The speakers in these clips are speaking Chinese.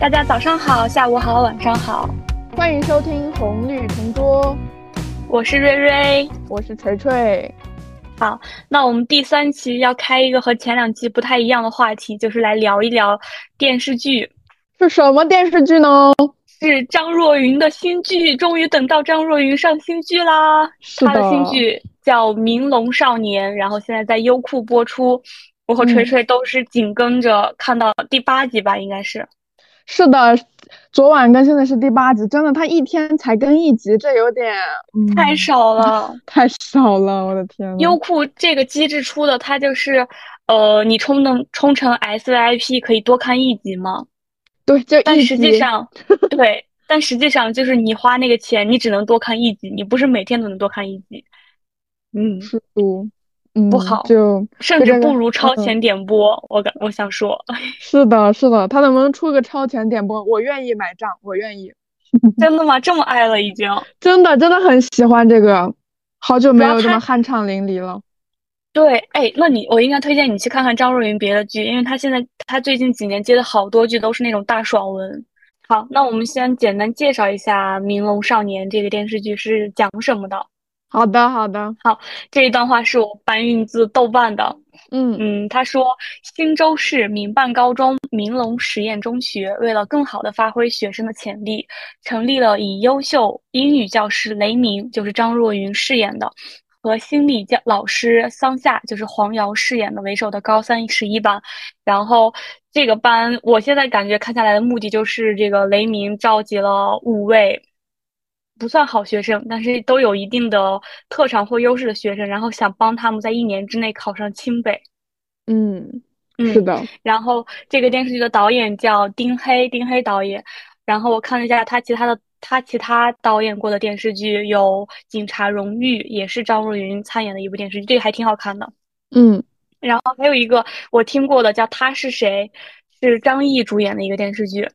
大家早上好，下午好，晚上好，欢迎收听红绿同桌，我是瑞瑞，我是锤锤。好，那我们第三期要开一个和前两期不太一样的话题，就是来聊一聊电视剧。是什么电视剧呢？是张若昀的新剧，终于等到张若昀上新剧啦！他的新剧叫《明龙少年》，然后现在在优酷播出。我和锤锤都是紧跟着看到第八集吧，应该是。是的，昨晚更新的是第八集，真的，他一天才更一集，这有点太少了，太少了，我的天！优酷这个机制出的，它就是，呃，你充能充成 SVIP 可以多看一集吗？对，就但实际上，对，但实际上就是你花那个钱，你只能多看一集，你不是每天都能多看一集。嗯，是的。不好，就甚至不如超前点播。我感我想说，是的，是的，他能不能出个超前点播？我愿意买账，我愿意。真的吗？这么爱了已经？真的，真的很喜欢这个。好久没有这么酣畅淋漓了。对，哎，那你我应该推荐你去看看张若昀别的剧，因为他现在他最近几年接的好多剧都是那种大爽文。好，那我们先简单介绍一下《明龙少年》这个电视剧是讲什么的。好的，好的，好。这一段话是我搬运自豆瓣的。嗯嗯，他说，忻州市民办高中明龙实验中学为了更好的发挥学生的潜力，成立了以优秀英语教师雷鸣，就是张若昀饰演的，和心理教老师桑夏，就是黄瑶饰演的为首的高三十一班。然后这个班，我现在感觉看下来的目的就是这个雷鸣召集了五位。不算好学生，但是都有一定的特长或优势的学生，然后想帮他们在一年之内考上清北。嗯，是的。然后这个电视剧的导演叫丁黑，丁黑导演。然后我看了一下他其他的，他其他导演过的电视剧有《警察荣誉》，也是张若昀参演的一部电视剧，这个还挺好看的。嗯。然后还有一个我听过的叫《他是谁》，是张译主演的一个电视剧，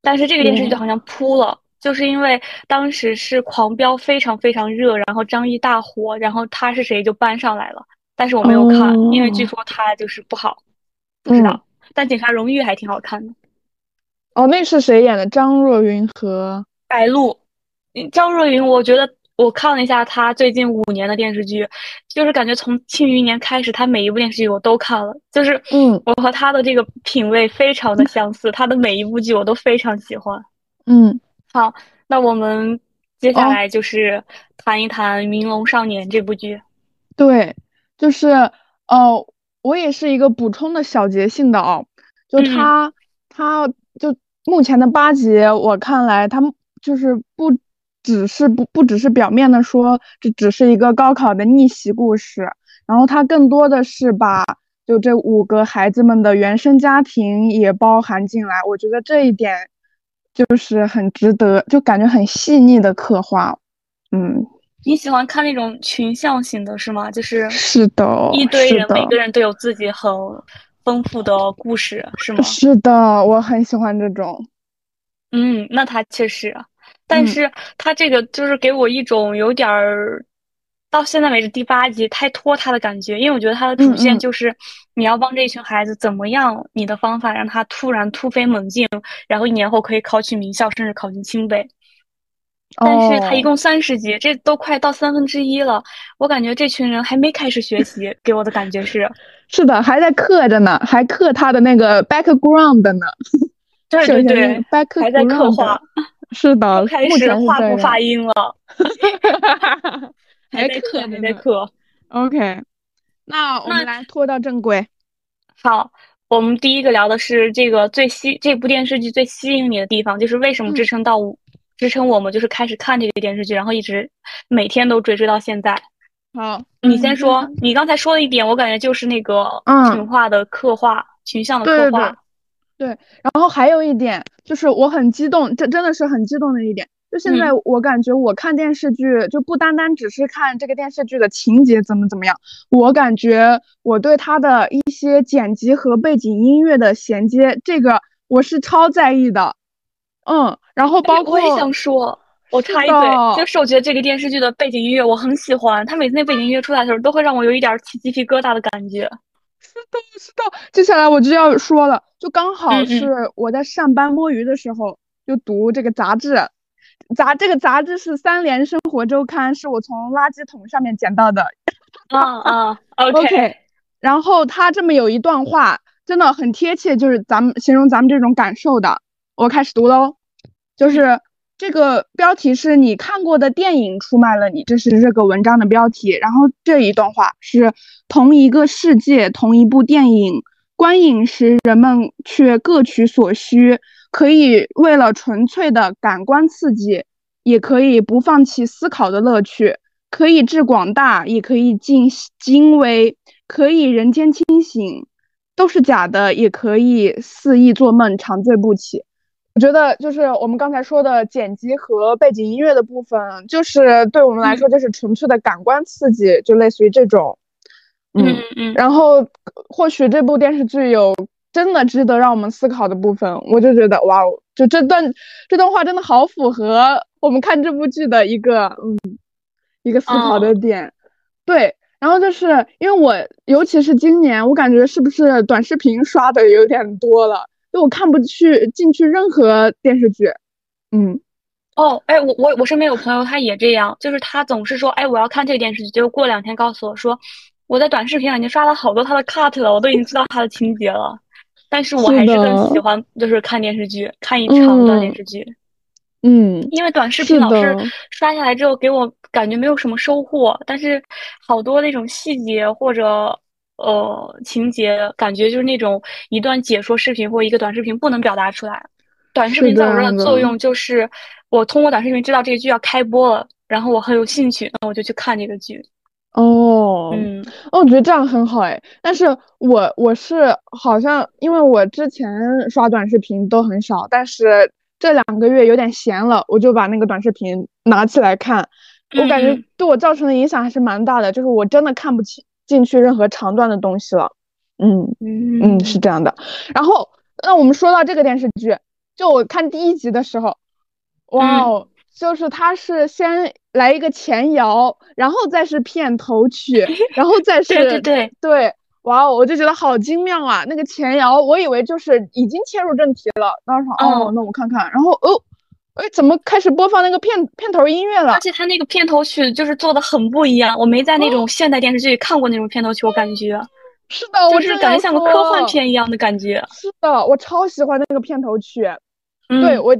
但是这个电视剧好像扑了。就是因为当时是狂飙非常非常热，然后张译大火，然后他是谁就搬上来了，但是我没有看，因为据说他就是不好，不知道。但《警察荣誉》还挺好看的。哦，那是谁演的？张若昀和白鹿。张若昀，我觉得我看了一下他最近五年的电视剧，就是感觉从《庆余年》开始，他每一部电视剧我都看了，就是嗯，我和他的这个品味非常的相似，他的每一部剧我都非常喜欢。嗯。好，那我们接下来就是谈一谈《明龙少年》这部剧。对，就是哦，我也是一个补充的小节性的哦，就他，他就目前的八集，我看来他就是不只是不不只是表面的说这只是一个高考的逆袭故事，然后他更多的是把就这五个孩子们的原生家庭也包含进来，我觉得这一点。就是很值得，就感觉很细腻的刻画，嗯，你喜欢看那种群像型的是吗？就是是的，一堆人，每个人都有自己很丰富的故事，是吗？是的，我很喜欢这种。嗯，那他确实，但是他这个就是给我一种有点儿。到现在为止，第八集太拖沓的感觉，因为我觉得它的主线就是你要帮这一群孩子怎么样，你的方法让他突然突飞猛进，然后一年后可以考取名校，甚至考进清北。但是他一共三十集，这都快到三分之一了，我感觉这群人还没开始学习，给我的感觉是，是的，还在刻着呢，还刻他的那个 background 呢。对对对，还在刻画。是的，开始画不发音了。还在课，还在课。OK，那我们来拖到正轨。好，我们第一个聊的是这个最吸这部电视剧最吸引你的地方，就是为什么支撑到支撑我们就是开始看这个电视剧，然后一直每天都追追到现在。好，你先说，你刚才说的一点，我感觉就是那个群化的刻画，群像的刻画。对，然后还有一点就是我很激动，这真的是很激动的一点。就现在，我感觉我看电视剧就不单单只是看这个电视剧的情节怎么怎么样，我感觉我对它的一些剪辑和背景音乐的衔接，这个我是超在意的。嗯，然后包括我也想说，我插一嘴，就是我觉得这个电视剧的背景音乐我很喜欢，它每次那背景音乐出来的时候，都会让我有一点起鸡皮疙瘩的感觉。是的，是的。接下来我就要说了，就刚好是我在上班摸鱼的时候，就读这个杂志，杂这个杂志是《三联生活周刊》，是我从垃圾桶上面捡到的。啊啊，OK。然后他这么有一段话，真的很贴切，就是咱们形容咱们这种感受的。我开始读喽，就是这个标题是你看过的电影出卖了你，这是这个文章的标题。然后这一段话是同一个世界，同一部电影，观影时人们却各取所需，可以为了纯粹的感官刺激，也可以不放弃思考的乐趣，可以致广大，也可以尽精微。可以人间清醒，都是假的，也可以肆意做梦，长醉不起。我觉得就是我们刚才说的剪辑和背景音乐的部分，就是对我们来说就是纯粹的感官刺激，就类似于这种。嗯嗯。然后或许这部电视剧有真的值得让我们思考的部分，我就觉得哇哦，就这段这段话真的好符合我们看这部剧的一个嗯一个思考的点，对。然后就是因为我，尤其是今年，我感觉是不是短视频刷的有点多了，就我看不去进去任何电视剧。嗯，哦，哎，我我我身边有朋友，他也这样，就是他总是说，哎，我要看这个电视剧，结果过两天告诉我说，我在短视频上已经刷了好多他的 cut 了，我都已经知道他的情节了，但是我还是更喜欢就是看电视剧，看一长段电视剧。嗯，因为短视频老是刷下来之后，给我感觉没有什么收获，但是好多那种细节或者呃情节，感觉就是那种一段解说视频或一个短视频不能表达出来。短视频在我这的作用就是，我通过短视频知道这个剧要开播了，然后我很有兴趣，那我就去看这个剧。哦，嗯，哦，我觉得这样很好哎，但是我我是好像因为我之前刷短视频都很少，但是。这两个月有点闲了，我就把那个短视频拿起来看，我感觉对我造成的影响还是蛮大的，就是我真的看不起进去任何长段的东西了。嗯嗯嗯，是这样的。然后，那我们说到这个电视剧，就我看第一集的时候，哇哦，就是它是先来一个前摇，然后再是片头曲，然后再是对对对对。哇哦，我就觉得好精妙啊！那个前摇，我以为就是已经切入正题了。当时哦，那我看看，然后哦，哎，怎么开始播放那个片片头音乐了？而且他那个片头曲就是做的很不一样，我没在那种现代电视剧看过那种片头曲，我感觉是的，就是感觉像个科幻片一样的感觉。是的，我超喜欢那个片头曲。对我，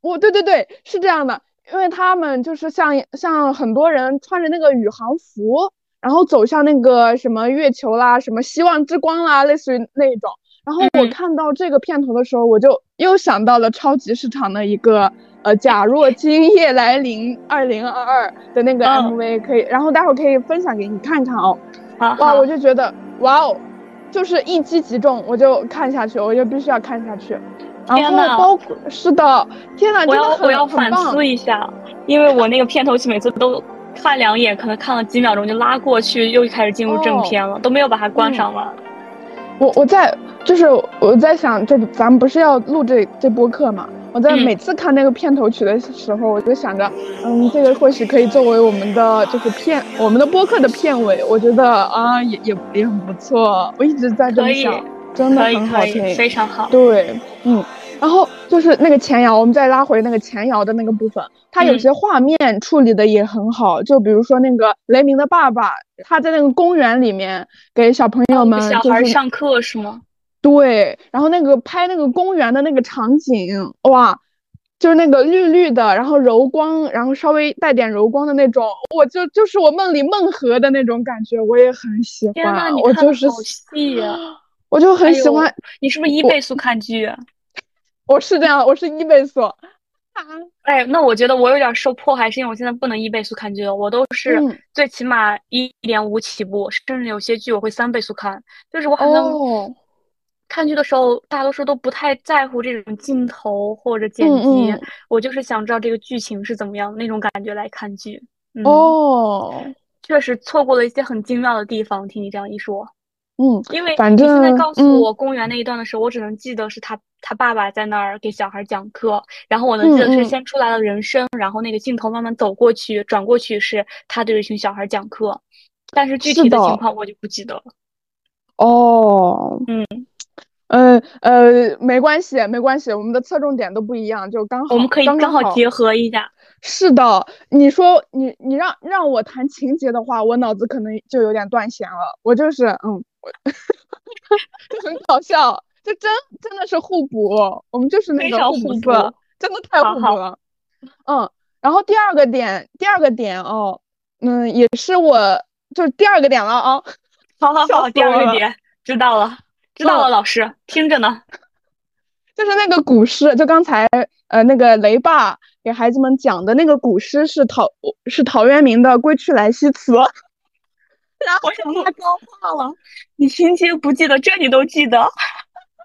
我对对对，是这样的，因为他们就是像像很多人穿着那个宇航服。然后走向那个什么月球啦，什么希望之光啦，类似于那种。然后我看到这个片头的时候，我就又想到了超级市场的一个呃，假若今夜来临二零二二的那个 MV，可以，然后待会儿可以分享给你看看哦。哇，我就觉得哇哦，就是一击即中，我就看下去，我就必须要看下去。然后包括是的，天呐，我要我要反思一下，因为我那个片头曲每次都。看两眼，可能看了几秒钟就拉过去，又开始进入正片了，都没有把它关上了。我我在就是我在想，就咱们不是要录这这播客嘛？我在每次看那个片头曲的时候，我就想着，嗯，这个或许可以作为我们的就是片我们的播客的片尾。我觉得啊，也也也很不错。我一直在这么想，真的很好听，非常好。对，嗯。然后就是那个前摇，我们再拉回那个前摇的那个部分，它有些画面处理的也很好。就比如说那个雷鸣的爸爸，他在那个公园里面给小朋友们小孩上课是吗？对，然后那个拍那个公园的那个场景，哇，就是那个绿绿的，然后柔光，然后稍微带点柔光的那种，我就就是我梦里梦河的那种感觉，我也很喜欢。我就是好细呀，我就很喜欢。你是不是一倍速看剧？我是这样，我是一倍速。啊，哎，那我觉得我有点受迫害，是因为我现在不能一倍速看剧了，我都是最起码一点五起步，甚至有些剧我会三倍速看。就是我好像看剧的时候，大多数都不太在乎这种镜头或者剪辑，我就是想知道这个剧情是怎么样那种感觉来看剧。哦，确实错过了一些很精妙的地方。听你这样一说。嗯，因为你现在告诉我公园那一段的时候，我只能记得是他他爸爸在那儿给小孩讲课，然后我能记得是先出来了人声，然后那个镜头慢慢走过去，转过去是他对一群小孩讲课，但是具体的情况我就不记得了。哦，嗯，呃呃，没关系，没关系，我们的侧重点都不一样，就刚好，我们可以刚好结合一下。是的，你说你你让让我谈情节的话，我脑子可能就有点断弦了。我就是嗯，就很搞笑，就真真的是互补，我们就是那个互补，真的太互补了。嗯，然后第二个点，第二个点哦，嗯，也是我就是第二个点了啊。好好好，第二个点知道了，知道了，老师听着呢。就是那个古诗，就刚才呃那个雷爸给孩子们讲的那个古诗是陶是陶渊明的《归去来兮辞》，然后我想他高化了，你情节不记得，这你都记得，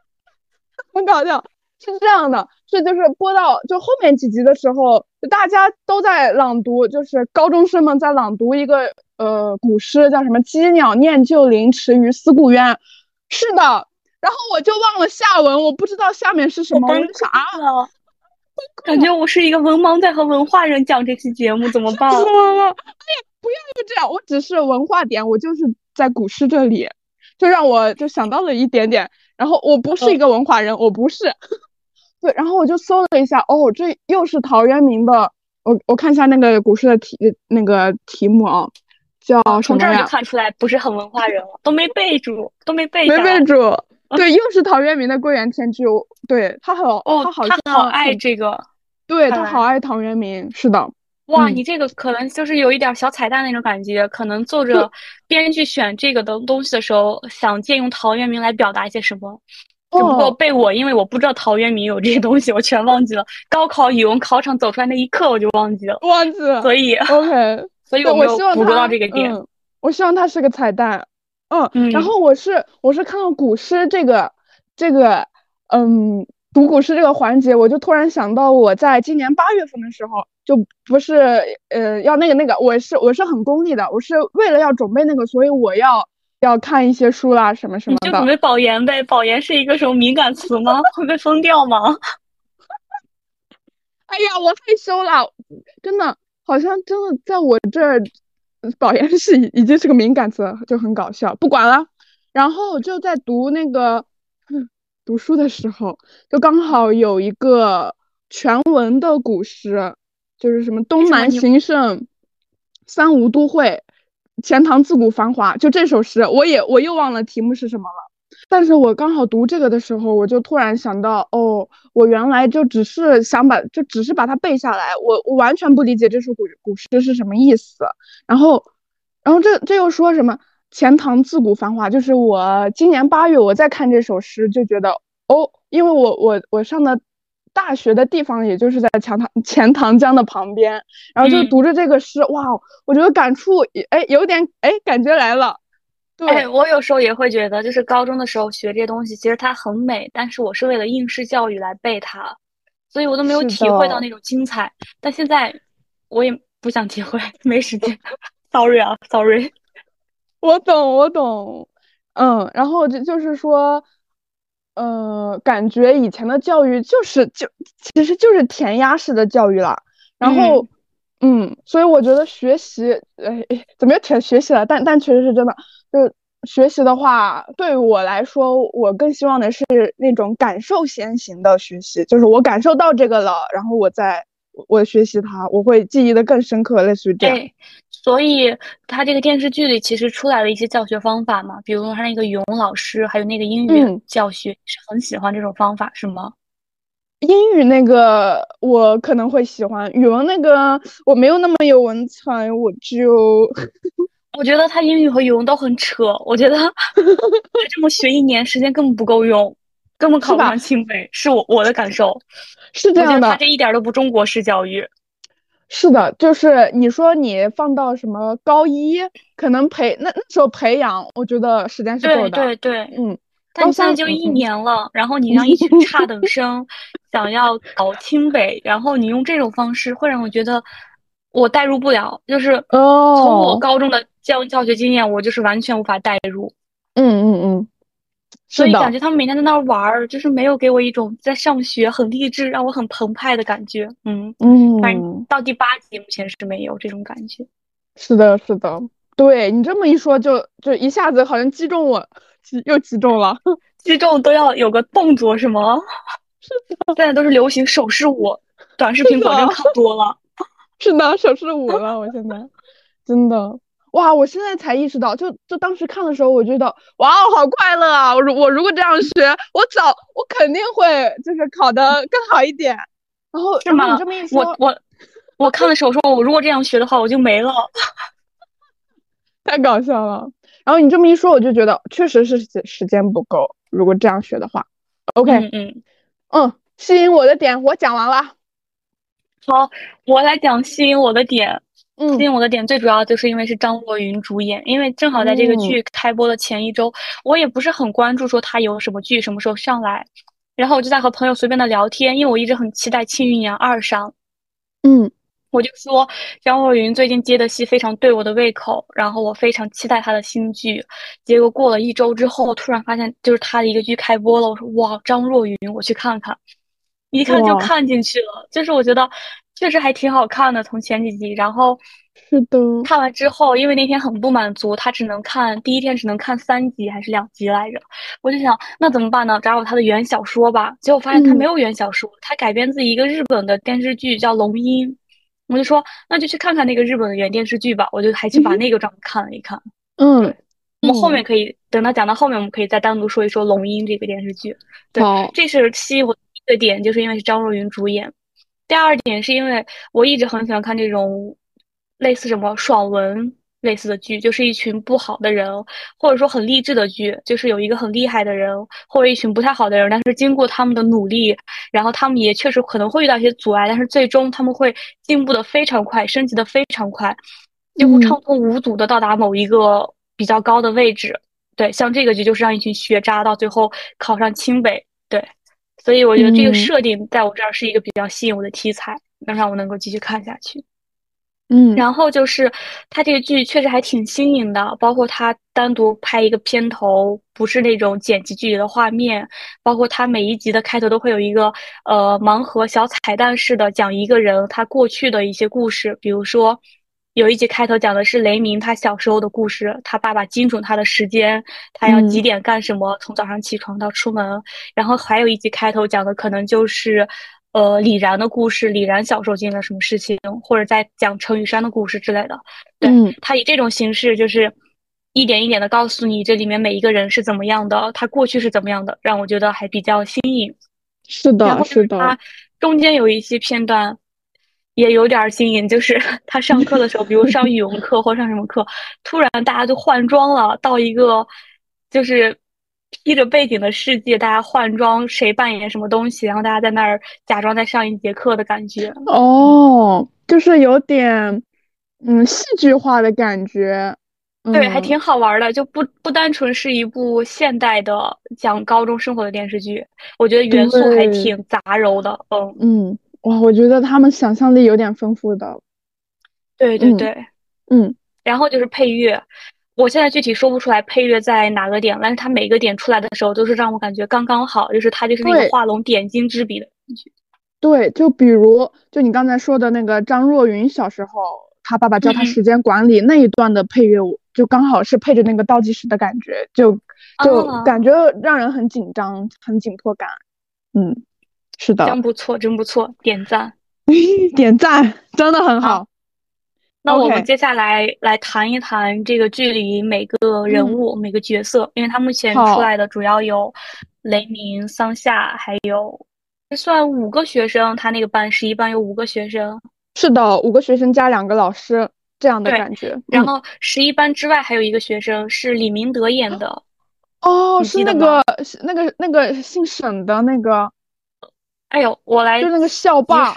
很搞笑。是这样的，是就是播到就后面几集的时候，大家都在朗读，就是高中生们在朗读一个呃古诗，叫什么“羁鸟念旧林，池鱼思故渊”。是的。然后我就忘了下文，我不知道下面是什么。我啥了？感觉我是一个文盲在和文化人讲这期节目，怎么办？哎呀，不要就这样，我只是文化点，我就是在古诗这里，就让我就想到了一点点。然后我不是一个文化人，我不是。对，然后我就搜了一下，哦，这又是陶渊明的。我我看一下那个古诗的题那个题目啊，叫从这儿就看出来不是很文化人了，都没备注，都没背。没备注。对，又是陶渊明的《归园田居》，对他好，他好像好爱这个，对他好爱陶渊明，是的。哇，你这个可能就是有一点小彩蛋那种感觉，可能作者 编剧选这个的东西的时候，想借用陶渊明来表达一些什么，只不过被我因为我不知道陶渊明有这些东西，我全忘记了。高考语文考场走出来那一刻，我就忘记了，忘记了。所以，OK，所以我没有捕捉到这个点。我希望它是个彩蛋。嗯，然后我是我是看到古诗这个这个嗯读古诗这个环节，我就突然想到我在今年八月份的时候，就不是呃要那个那个，我是我是很功利的，我是为了要准备那个，所以我要要看一些书啦什么什么的。你就准备保研呗？保研是一个什么敏感词吗？会被封掉吗？哎呀，我害羞了，真的，好像真的在我这儿。保研是已经是个敏感词，就很搞笑。不管了，然后就在读那个读书的时候，就刚好有一个全文的古诗，就是什么“东南形胜，三吴都会，钱塘自古繁华”，就这首诗，我也我又忘了题目是什么了。但是我刚好读这个的时候，我就突然想到，哦，我原来就只是想把，就只是把它背下来，我我完全不理解这首古古诗是什么意思。然后，然后这这又说什么钱塘自古繁华？就是我今年八月我在看这首诗，就觉得，哦，因为我我我上的大学的地方也就是在钱塘 钱塘江的旁边，然后就读着这个诗，哇，我觉得感触，哎，有点，哎，感觉来了。对，我有时候也会觉得，就是高中的时候学这些东西，其实它很美，但是我是为了应试教育来背它，所以我都没有体会到那种精彩。但现在我也不想体会，没时间。Sorry 啊，Sorry。我懂，我懂。嗯，然后就就是说，呃，感觉以前的教育就是就其实就是填鸭式的教育了。然后，嗯，所以我觉得学习，哎，怎么又填学习了？但但确实是真的。就学习的话，对我来说，我更希望的是那种感受先行的学习，就是我感受到这个了，然后我再我学习它，我会记忆的更深刻，类似于这样。对，所以他这个电视剧里其实出来了一些教学方法嘛，比如说他那个语文老师，还有那个英语教学，是很喜欢这种方法，是吗？英语那个我可能会喜欢，语文那个我没有那么有文采，我就。我觉得他英语和语文都很扯，我觉得他这么学一年时间根本不够用，根本考不上清北，是我我的感受，是这样的。他这一点都不中国式教育。是的，就是你说你放到什么高一，可能培那那时候培养，我觉得时间是够的。对对对，嗯。但现在就一年了，然后你 让一群差等生想要考清北，然后你用这种方式，会让我觉得。我代入不了，就是从我高中的教教学经验，我就是完全无法代入。嗯嗯嗯，所以感觉他们每天在那儿玩儿，就是没有给我一种在上学很励志、让我很澎湃的感觉。嗯嗯，反正到第八集目前是没有这种感觉。是的，是的。对你这么一说，就就一下子好像击中我，击又击中了，击中都要有个动作是吗？是的，现在都是流行手势舞，短视频果真看多了。是的，手势舞了，我现在真的哇！我现在才意识到，就就当时看的时候，我觉得哇，好快乐啊！我如我如果这样学，我早我肯定会就是考的更好一点。然后是吗？你这么一说，我我我看的时候说，我如果这样学的话，我就没了。太搞笑了。然后你这么一说，我就觉得确实是时间不够。如果这样学的话，OK，嗯嗯嗯，吸引我的点我讲完了。好，我来讲吸引我的点。嗯，吸引我的点最主要就是因为是张若昀主演，因为正好在这个剧开播的前一周，我也不是很关注说他有什么剧什么时候上来，然后我就在和朋友随便的聊天，因为我一直很期待《庆余年二》上。嗯。我就说张若昀最近接的戏非常对我的胃口，然后我非常期待他的新剧。结果过了一周之后，突然发现就是他的一个剧开播了。我说哇，张若昀，我去看看。一看就看进去了，就是我觉得确实还挺好看的。从前几集，然后是的，看完之后，因为那天很不满足，他只能看第一天只能看三集还是两集来着。我就想那怎么办呢？找找他的原小说吧。结果发现他没有原小说，他改编自一个日本的电视剧叫《龙樱》。我就说，那就去看看那个日本的原电视剧吧。我就还去把那个专门看了一看。嗯，我们后面可以等他讲到后面，我们可以再单独说一说《龙樱》这个电视剧。对，这是吸引我一个点，就是因为是张若昀主演。第二点是因为我一直很喜欢看这种类似什么爽文。类似的剧就是一群不好的人，或者说很励志的剧，就是有一个很厉害的人，或者一群不太好的人，但是经过他们的努力，然后他们也确实可能会遇到一些阻碍，但是最终他们会进步的非常快，升级的非常快，几乎畅通无阻的到达某一个比较高的位置。对，像这个剧就是让一群学渣到最后考上清北。对，所以我觉得这个设定在我这儿是一个比较吸引我的题材，能让我能够继续看下去。嗯，然后就是他这个剧确实还挺新颖的，包括他单独拍一个片头，不是那种剪辑剧里的画面，包括他每一集的开头都会有一个呃盲盒小彩蛋式的讲一个人他过去的一些故事，比如说有一集开头讲的是雷鸣他小时候的故事，他爸爸精准他的时间，他要几点干什么，从早上起床到出门，然后还有一集开头讲的可能就是。呃，李然的故事，李然小时候经历了什么事情，或者在讲陈雨山的故事之类的。对他以这种形式，就是一点一点的告诉你这里面每一个人是怎么样的，他过去是怎么样的，让我觉得还比较新颖。是的，是的。中间有一些片段也有点新颖，就是 他上课的时候，比如上语文课或上什么课，突然大家就换装了，到一个就是。披着背景的世界，大家换装，谁扮演什么东西，然后大家在那儿假装在上一节课的感觉。哦，就是有点，嗯，戏剧化的感觉。对，还挺好玩的，就不不单纯是一部现代的讲高中生活的电视剧，我觉得元素还挺杂糅的。嗯嗯，哇，我觉得他们想象力有点丰富的。对对对，嗯，然后就是配乐。我现在具体说不出来配乐在哪个点，但是它每个点出来的时候都是让我感觉刚刚好，就是它就是那个画龙点睛之笔的感觉。对，就比如就你刚才说的那个张若昀小时候，他爸爸教他时间管理那一段的配乐，就刚好是配着那个倒计时的感觉，就就感觉让人很紧张，很紧迫感。嗯，是的，真不错，真不错，点赞，点赞，真的很好。那我们接下来来谈一谈这个剧里每个人物、每个角色，因为他目前出来的主要有雷鸣、桑夏，还有算五个学生。他那个班十一班有五个学生，是的，五个学生加两个老师这样的感觉。然后十一班之外还有一个学生是李明德演的，哦，是那个那个那个姓沈的那个。哎呦，我来就那个校霸，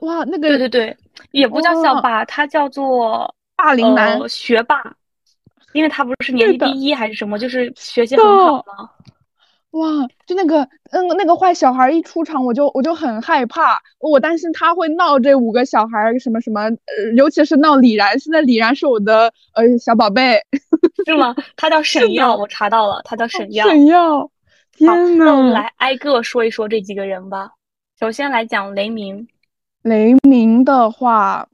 哇，那个对对对。也不叫校霸，他叫做霸凌男学霸，因为他不是年级第一还是什么，就是学习很好吗？哇，就那个嗯那个坏小孩一出场，我就我就很害怕，我担心他会闹这五个小孩什么什么，呃，尤其是闹李然。现在李然是我的呃小宝贝，是吗？他叫 沈耀，我查到了，他叫沈耀。沈耀，天呐，那我们来挨个说一说这几个人吧。首先来讲雷鸣。雷鸣的话，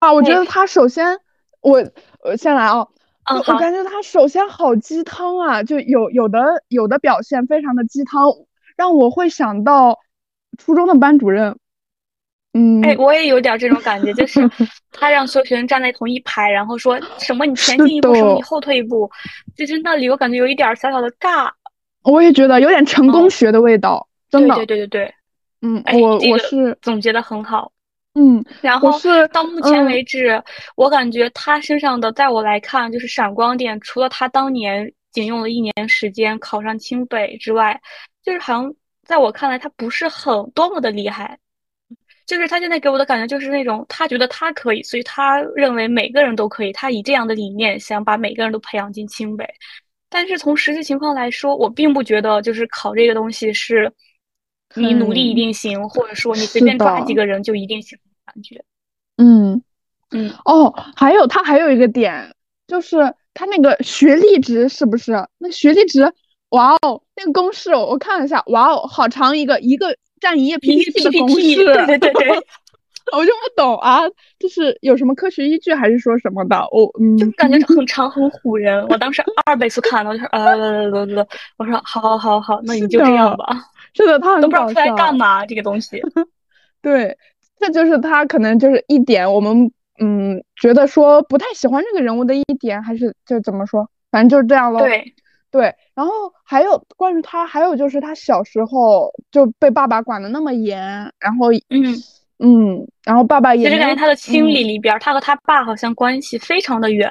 啊，我觉得他首先，我我先来啊，嗯，我感觉他首先好鸡汤啊，就有有的有的表现非常的鸡汤，让我会想到初中的班主任。嗯，哎，我也有点这种感觉，就是他让所有学生站在同一排，然后说什么你前进一步，什么你后退一步，就是那里我感觉有一点小小的尬。我也觉得有点成功学的味道，真的。对对对对对。嗯，我我是总结的很好。嗯，然后是到目前为止，我感觉他身上的，在我来看，就是闪光点，除了他当年仅用了一年时间考上清北之外，就是好像在我看来，他不是很多么的厉害。就是他现在给我的感觉就是那种，他觉得他可以，所以他认为每个人都可以，他以这样的理念想把每个人都培养进清北。但是从实际情况来说，我并不觉得就是考这个东西是，你努力一定行，或者说你随便抓几个人就一定行感觉。嗯嗯哦，还有他还有一个点，就是他那个学历值是不是？那学历值，哇哦，那个公式我看了一下，哇哦，好长一个一个。占一页 PPT 的公式，对对对对，我就不懂啊，就是有什么科学依据还是说什么的？我嗯，就感觉很长很唬人。我当时二倍速看的，我就说呃，我说好好好好，那你就这样吧。是的，他很都不知道出来干嘛这个东西。对，这就是他可能就是一点我们嗯觉得说不太喜欢这个人物的一点，还是就怎么说，反正就是这样喽。对。对，然后还有关于他，还有就是他小时候就被爸爸管的那么严，然后嗯嗯，然后爸爸也其实感觉他的心理里边，他和他爸好像关系非常的远，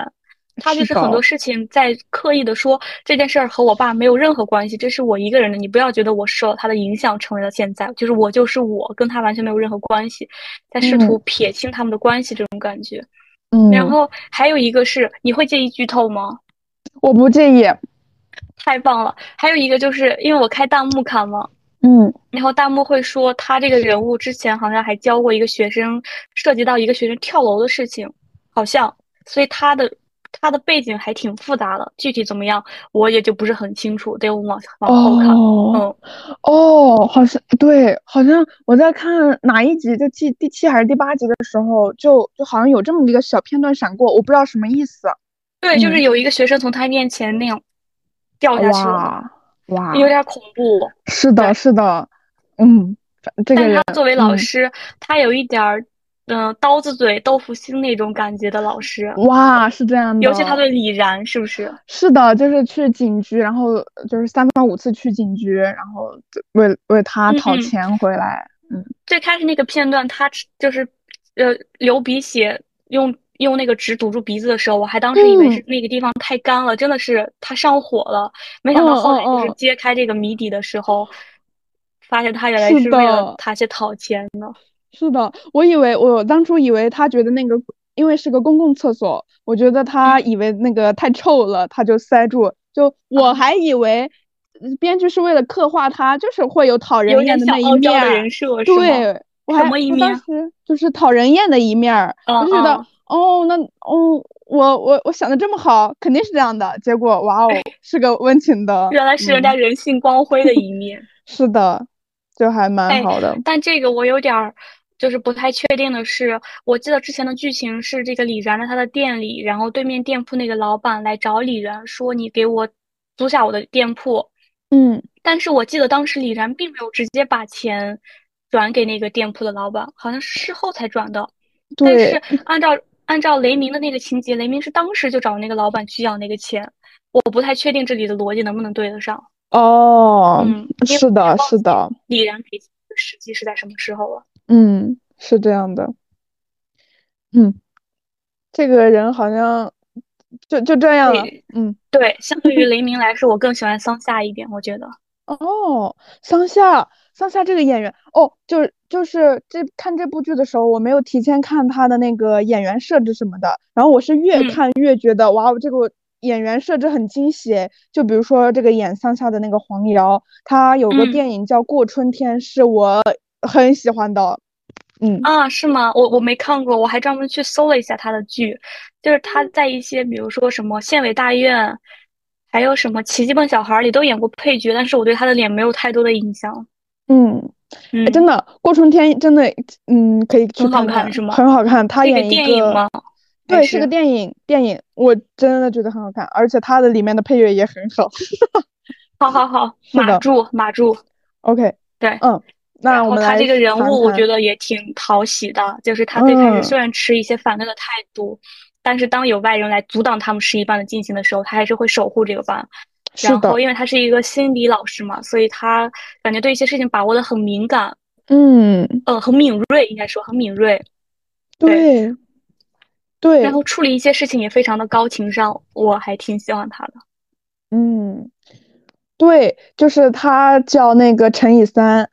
他就是很多事情在刻意的说这件事儿和我爸没有任何关系，这是我一个人的，你不要觉得我受了他的影响成为了现在，就是我就是我跟他完全没有任何关系，在试图撇清他们的关系这种感觉。嗯，然后还有一个是，你会介意剧透吗？我不介意。太棒了！还有一个就是因为我开弹幕看嘛，嗯，然后弹幕会说他这个人物之前好像还教过一个学生，涉及到一个学生跳楼的事情，好像，所以他的他的背景还挺复杂的，具体怎么样我也就不是很清楚，得我往往后看。哦，哦，好像对，好像我在看哪一集，就第第七还是第八集的时候，就就好像有这么一个小片段闪过，我不知道什么意思。对，就是有一个学生从他面前那样。掉下去了，哇，有点恐怖。是的，是的，嗯，这个但他作为老师，他有一点儿，嗯，刀子嘴豆腐心那种感觉的老师。哇，是这样的。尤其他对李然，是不是？是的，就是去警局，然后就是三番五次去警局，然后为为他讨钱回来。嗯，最开始那个片段，他就是，呃，流鼻血用。用那个纸堵住鼻子的时候，我还当时以为是那个地方太干了，真的是他上火了。没想到后来就是揭开这个谜底的时候，发现他原来是为了他去讨钱的。是的，我以为我当初以为他觉得那个因为是个公共厕所，我觉得他以为那个太臭了，他就塞住。就我还以为编剧是为了刻画他就是会有讨人厌的那一面，人设对，什么一面？当时就是讨人厌的一面，我就觉得。哦，那哦，我我我想的这么好，肯定是这样的。结果，哇哦，是个温情的，原来是人家人性光辉的一面。是的，就还蛮好的。但这个我有点儿，就是不太确定的是，我记得之前的剧情是这个李然在他的店里，然后对面店铺那个老板来找李然说：“你给我租下我的店铺。”嗯，但是我记得当时李然并没有直接把钱转给那个店铺的老板，好像是事后才转的。但是按照按照雷鸣的那个情节，雷鸣是当时就找那个老板去要那个钱，我不太确定这里的逻辑能不能对得上。哦，嗯，是的，是的。李然给钱的时机是在什么时候啊？嗯，是这样的。嗯，这个人好像就就这样了。嗯，对，相对于雷鸣来说，我更喜欢桑夏一点，我觉得。哦，桑夏。桑夏这个演员哦，就是就是这看这部剧的时候，我没有提前看他的那个演员设置什么的，然后我是越看越觉得哇，这个演员设置很惊喜。就比如说这个演桑夏的那个黄瑶，他有个电影叫《过春天》，是我很喜欢的。嗯啊，是吗？我我没看过，我还专门去搜了一下他的剧，就是他在一些比如说什么《县委大院》，还有什么《奇迹笨小孩》里都演过配角，但是我对他的脸没有太多的印象。嗯，真的，郭春天真的，嗯，可以去看看，是吗？很好看。他演一个电影吗？对，是个电影，电影我真的觉得很好看，而且他的里面的配乐也很好。好 好好，马住，马住，OK，对，嗯，那我们他这个人物我觉得也挺讨喜的，就是他最开始虽然持一些反对的态度，但是当有外人来阻挡他们十一班的进行的时候，他还是会守护这个班。然后，因为他是一个心理老师嘛，所以他感觉对一些事情把握的很敏感，嗯，呃，很敏锐，应该说很敏锐。对，对。然后处理一些事情也非常的高情商，我还挺喜欢他的。嗯，对，就是他叫那个陈以三，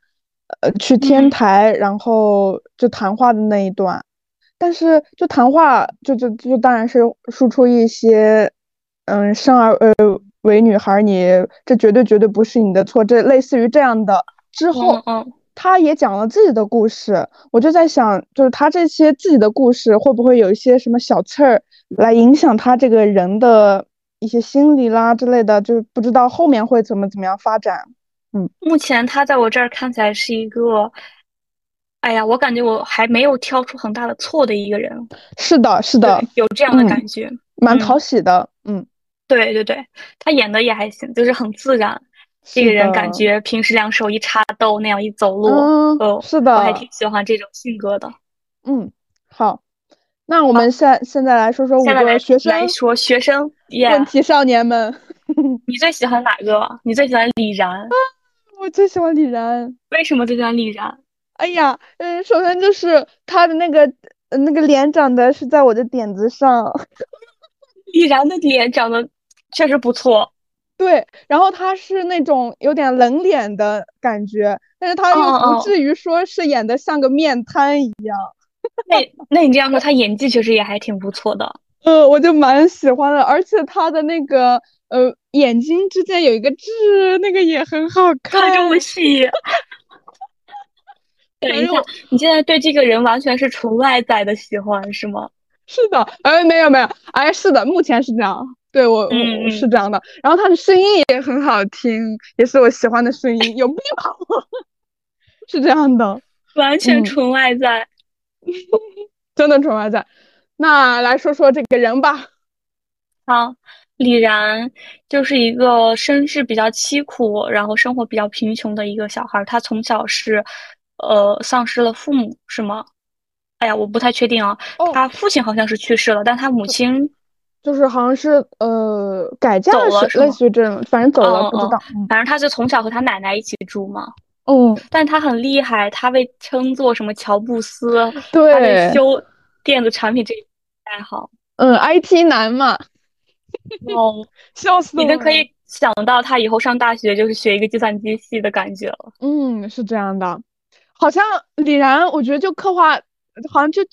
呃，去天台，然后就谈话的那一段，但是就谈话，就就就当然是输出一些，嗯，生而呃。为女孩，你这绝对绝对不是你的错，这类似于这样的。之后，他也讲了自己的故事，我就在想，就是他这些自己的故事会不会有一些什么小刺儿来影响他这个人的一些心理啦之类的，就是不知道后面会怎么怎么样发展。嗯，目前他在我这儿看起来是一个，哎呀，我感觉我还没有挑出很大的错的一个人。是的，是的，有这样的感觉，蛮讨喜的。嗯。对对对，他演的也还行，就是很自然。这个人感觉平时两手一插兜那样一走路，哦，是的，我还挺喜欢这种性格的。嗯，好，那我们现现在来说说五个学生来说学生问题少年们，你最喜欢哪个？你最喜欢李然？我最喜欢李然。为什么最喜欢李然？哎呀，嗯，首先就是他的那个那个脸长得是在我的点子上。李然的脸长得。确实不错，对，然后他是那种有点冷脸的感觉，但是他又不至于说是演的像个面瘫一样。那那你这样说，他演技确实也还挺不错的。呃，我就蛮喜欢的，而且他的那个呃眼睛之间有一个痣，那个也很好看。他这么细。等一下，你现在对这个人完全是纯外在的喜欢是吗？是的，哎，没有没有，哎，是的，目前是这样。对我，我是这样的。然后他的声音也很好听，也是我喜欢的声音。有病吧？是这样的，完全纯外在，真的纯外在。那来说说这个人吧。好，李然就是一个身世比较凄苦，然后生活比较贫穷的一个小孩。他从小是，呃，丧失了父母，是吗？哎呀，我不太确定啊。他父亲好像是去世了，但他母亲。就是好像是呃改嫁了，类似于这种，反正走了不知道。反正他是从小和他奶奶一起住嘛。嗯。但他很厉害，他被称作什么乔布斯？对。修电子产品这一爱好。嗯，IT 男嘛。哦，笑死了！已经可以想到他以后上大学就是学一个计算机系的感觉了。嗯，是这样的。好像李然，我觉得就刻画，好像就就。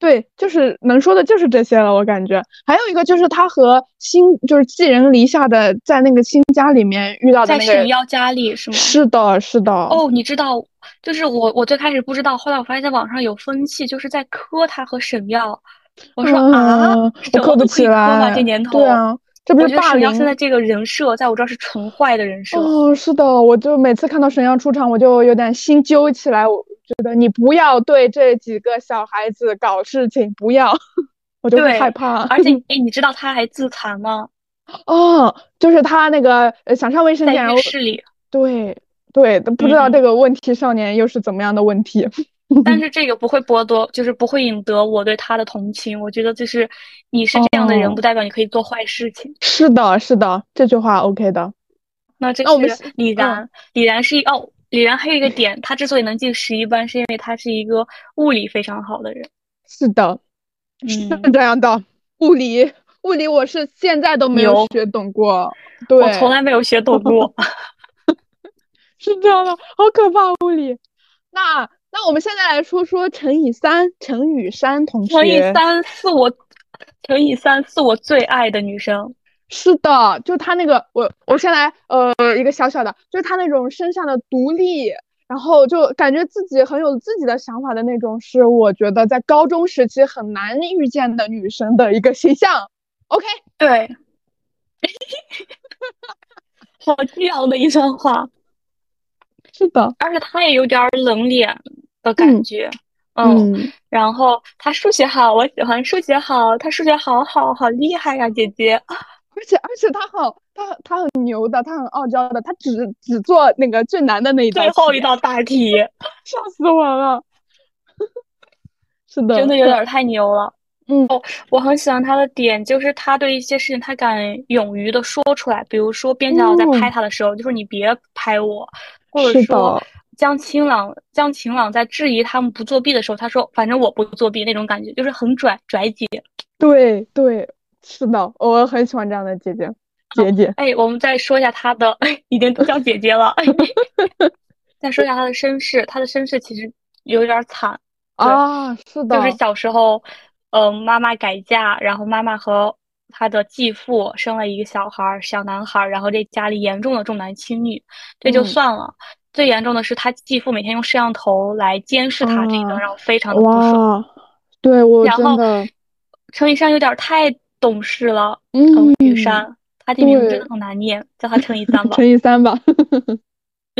对，就是能说的，就是这些了。我感觉还有一个就是他和新，就是寄人篱下的，在那个新家里面遇到的那个神妖家里是吗？是的，是的。哦，你知道，就是我，我最开始不知道，后来我发现在网上有风气，就是在磕他和神妖。我说啊，我扣不起来。这年头，对啊，这不是霸凌。现在这个人设，在我这儿是纯坏的人设。哦，是的，我就每次看到沈阳出场，我就有点心揪起来。我。觉得你不要对这几个小孩子搞事情，不要，我就会害怕。而且，哎，你知道他还自残吗？哦，就是他那个想上卫生间，然后室里。对对，都不知道这个问题少年又是怎么样的问题。但是这个不会剥夺，就是不会引得我对他的同情。我觉得就是你是这样的人，不代表你可以做坏事情。是的，是的，这句话 OK 的。那这是李然，李然是一哦。李然还有一个点，他之所以能进十一班，是因为他是一个物理非常好的人。是的，是这样的。物理，物理，我是现在都没有学懂过。对，我从来没有学懂过。是这样的，好可怕物理。那那我们现在来说说陈以三，陈雨山同学。陈以三是我，陈以三是我最爱的女生。是的，就她那个，我我先来，呃，一个小小的，就是她那种身上的独立，然后就感觉自己很有自己的想法的那种，是我觉得在高中时期很难遇见的女生的一个形象。OK，对，好激昂的一段话。是的，而且他也有点冷脸的感觉，嗯，然后他数学好，我喜欢数学好，他数学好好好厉害呀，姐姐。而且而且他好，他他很牛的，他很傲娇的，他只只做那个最难的那一道，最后一道大题，笑死我了。是的，真的有点太牛了。嗯，我很喜欢他的点，就是他对一些事情他敢勇于的说出来，比如说边角在拍他的时候，就说你别拍我，或者说。江晴朗，江晴朗在质疑他们不作弊的时候，他说：“反正我不作弊。”那种感觉就是很拽拽姐。对对，是的，我很喜欢这样的姐姐。姐姐，哎，我们再说一下她的，已经都叫姐姐了。再说一下她的身世，她的身世其实有点惨啊。是的，就是小时候，嗯，妈妈改嫁，然后妈妈和她的继父生了一个小孩儿，小男孩儿，然后这家里严重的重男轻女，这就算了。最严重的是，他继父每天用摄像头来监视他，这个让我非常的不爽。对我然后，陈雨山有点太懂事了。程雨山，他这名字真的很难念，叫他程一三 吧。陈一三吧，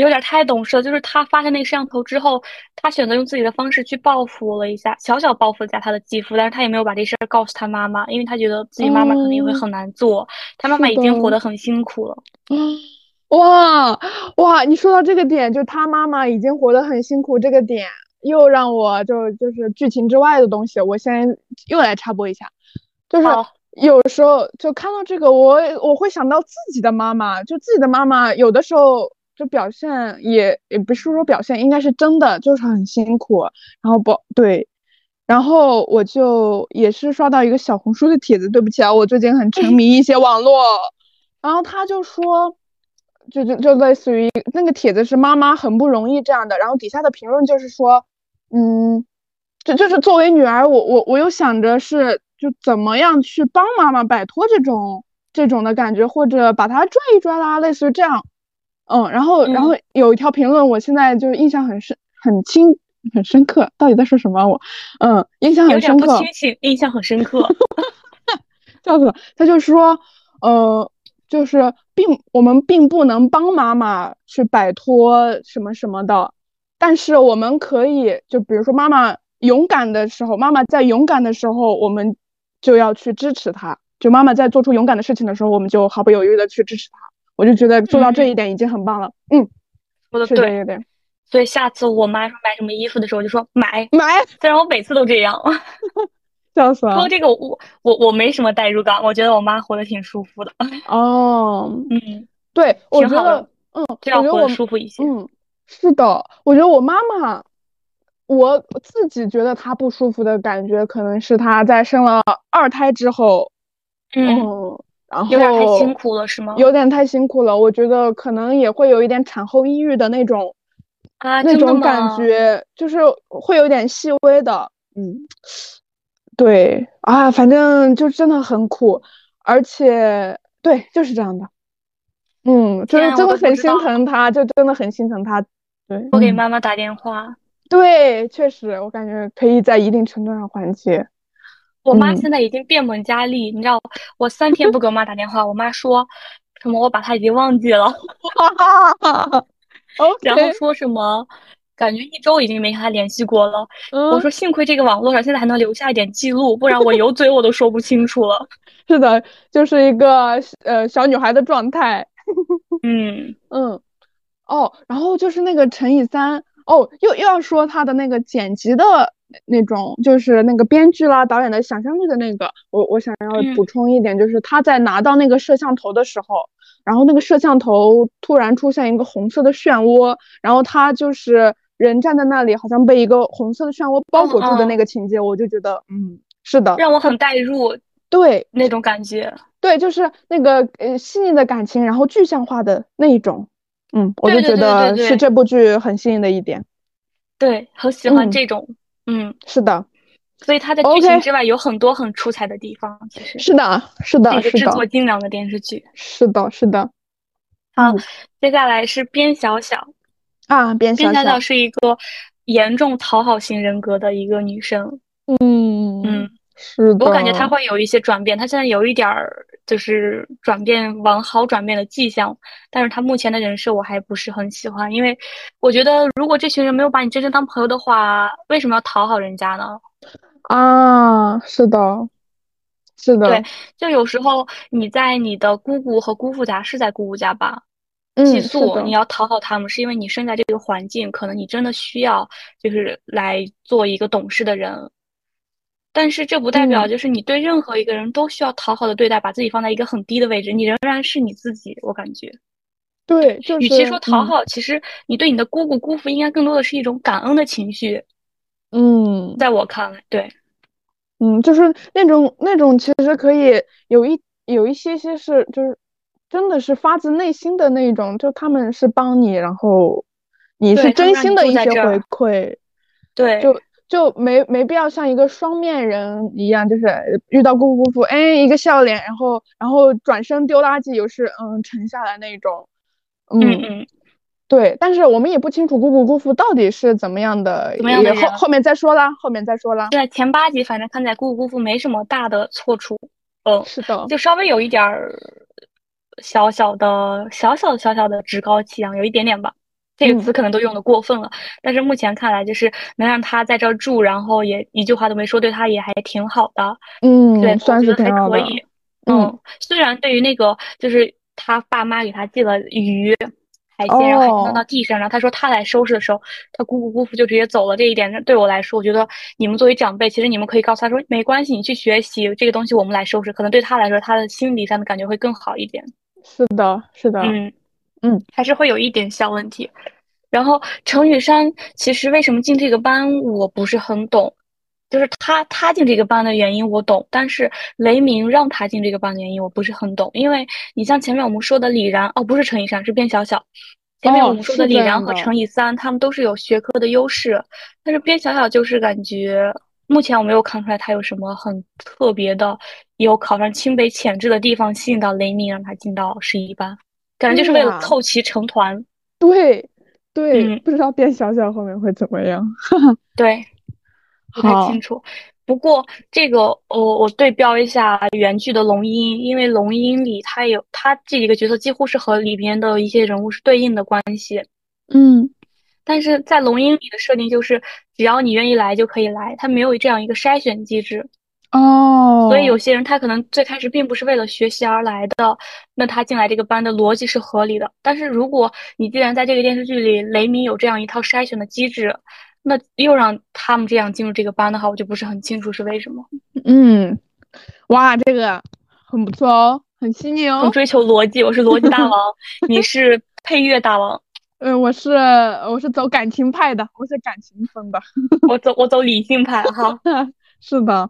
有点太懂事了。就是他发现那个摄像头之后，他选择用自己的方式去报复了一下，小小报复了一下他的继父，但是他也没有把这事儿告诉他妈妈，因为他觉得自己妈妈肯定会很难做，他妈妈已经活得很辛苦了。哇哇！你说到这个点，就他妈妈已经活得很辛苦，这个点又让我就就是剧情之外的东西，我先又来插播一下，就是有时候就看到这个，我我会想到自己的妈妈，就自己的妈妈有的时候就表现也也不是说表现，应该是真的就是很辛苦，然后不对，然后我就也是刷到一个小红书的帖子，对不起啊，我最近很沉迷一些网络，然后他就说。就就就类似于那个帖子是妈妈很不容易这样的，然后底下的评论就是说，嗯，就就是作为女儿，我我我又想着是就怎么样去帮妈妈摆脱这种这种的感觉，或者把她拽一拽啦，类似于这样，嗯，然后然后有一条评论，我现在就印象很深很清很深刻，到底在说什么我，嗯，印象很深刻，清醒，印象很深刻，笑死了，他就说，呃。就是并我们并不能帮妈妈去摆脱什么什么的，但是我们可以，就比如说妈妈勇敢的时候，妈妈在勇敢的时候，我们就要去支持她。就妈妈在做出勇敢的事情的时候，我们就毫不犹豫的去支持她。我就觉得做到这一点已经很棒了。嗯，说的对，对对。所以下次我妈说买什么衣服的时候，我就说买买。虽然我每次都这样。笑死了！说这个我我我没什么代入感，我觉得我妈活得挺舒服的。哦，嗯，对，我觉得，嗯，这样活得舒服一些。嗯，是的，我觉得我妈妈，我自己觉得她不舒服的感觉，可能是她在生了二胎之后，嗯，然后有点太辛苦了，是吗？有点太辛苦了，我觉得可能也会有一点产后抑郁的那种啊，那种感觉，就是会有点细微的，嗯。对啊，反正就真的很苦，而且对，就是这样的。嗯，就是真的很心疼他，就真的很心疼他。对，我给妈妈打电话。对，确实，我感觉可以在一定程度上缓解。我妈现在已经变本加厉，你知道，我三天不给我妈打电话，我妈说什么我把她已经忘记了，然后说什么。感觉一周已经没和她联系过了。我说幸亏这个网络上现在还能留下一点记录，不然我有嘴我都说不清楚了。是的，就是一个呃小女孩的状态。嗯嗯哦，然后就是那个乘以三哦，又又要说他的那个剪辑的那种，就是那个编剧啦、导演的想象力的那个。我我想要补充一点，就是他在拿到那个摄像头的时候，然后那个摄像头突然出现一个红色的漩涡，然后他就是。人站在那里，好像被一个红色的漩涡包裹住的那个情节，我就觉得，嗯，是的，让我很代入，对。那种感觉，对，就是那个呃细腻的感情，然后具象化的那一种，嗯，我就觉得是这部剧很吸引的一点，对，很喜欢这种，嗯，是的，所以它在剧情之外有很多很出彩的地方，其实是的，是的，是的，制作精良的电视剧，是的，是的，好，接下来是边小小。啊，边小小是一个严重讨好型人格的一个女生。嗯嗯，是的。我感觉她会有一些转变，她现在有一点儿就是转变往好转变的迹象，但是他目前的人设我还不是很喜欢，因为我觉得如果这群人没有把你真正当朋友的话，为什么要讨好人家呢？啊，是的，是的，对，就有时候你在你的姑姑和姑父家是在姑姑家吧，寄宿，你要讨好他们，是因为你生在这个环境，可能你真的需要就是来做一个懂事的人。但是这不代表就是你对任何一个人都需要讨好的对待，把自己放在一个很低的位置，你仍然是你自己。我感觉，对，就是与其说讨好，其实你对你的姑姑姑父应该更多的是一种感恩的情绪。嗯，在我看来，对，嗯，就是那种那种其实可以有一有一些些是就是真的是发自内心的那种，就他们是帮你，然后你是真心的一些回馈，对，就。就没没必要像一个双面人一样，就是遇到姑姑姑父，哎，一个笑脸，然后然后转身丢垃圾，又是嗯沉下来那种，嗯嗯，对，但是我们也不清楚姑姑姑父到底是怎么样的，怎么样的后后面再说啦，后面再说啦。对，前八集反正看在姑姑姑父没什么大的错处，嗯，是的，就稍微有一点儿小小的小小的小小的趾高气扬，有一点点吧。这个词可能都用的过分了，但是目前看来就是能让他在这儿住，然后也一句话都没说，对他也还挺好的。嗯，对，算是还可以。嗯，虽然对于那个就是他爸妈给他寄了鱼、海鲜，然后还扔到地上，然后他说他来收拾的时候，他姑姑姑父就直接走了。这一点对我来说，我觉得你们作为长辈，其实你们可以告诉他说没关系，你去学习这个东西，我们来收拾。可能对他来说，他的心理上的感觉会更好一点。是的，是的。嗯。嗯，还是会有一点小问题。然后程雨山其实为什么进这个班，我不是很懂。就是他他进这个班的原因我懂，但是雷鸣让他进这个班的原因我不是很懂。因为你像前面我们说的李然，哦，不是程雨山，是边小小。前面我们说的李然和程雨三，他们都是有学科的优势，但是边小小就是感觉目前我没有看出来他有什么很特别的，有考上清北潜质的地方吸引到雷鸣，让他进到十一班。感觉就是为了凑齐成团，对，对，不知道变小小后面会怎么样，对，不太清楚。不过这个，我我对标一下原剧的龙樱，因为龙樱里他有他这几个角色几乎是和里边的一些人物是对应的关系，嗯，但是在龙樱里的设定就是只要你愿意来就可以来，它没有这样一个筛选机制。哦，所以有些人他可能最开始并不是为了学习而来的，那他进来这个班的逻辑是合理的。但是如果你既然在这个电视剧里，雷米有这样一套筛选的机制，那又让他们这样进入这个班的话，我就不是很清楚是为什么。嗯，哇，这个很不错哦，很细腻哦。很追求逻辑，我是逻辑大王，你是配乐大王。嗯，我是我是走感情派的，我是感情风的。我走我走理性派哈。是的。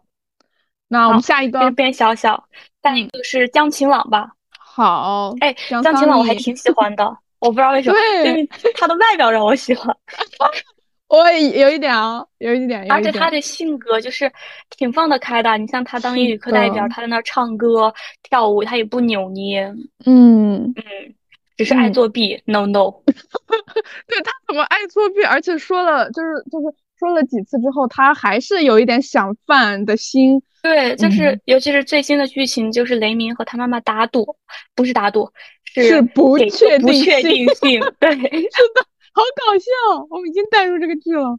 那我们下一个边小小，下一个是江晴朗吧？好，哎，江晴朗我还挺喜欢的，我不知道为什么，因为他的外表让我喜欢。我也有一点啊，有一点，而且他的性格就是挺放得开的。你像他当英语课代表，他在那唱歌跳舞，他也不扭捏。嗯嗯，只是爱作弊。No No，对他怎么爱作弊？而且说了，就是就是说了几次之后，他还是有一点想犯的心。对，就是尤其是最新的剧情，就是雷鸣和他妈妈打赌，不是打赌，是不确不确定性。对，是的，好搞笑，我们已经带入这个剧了。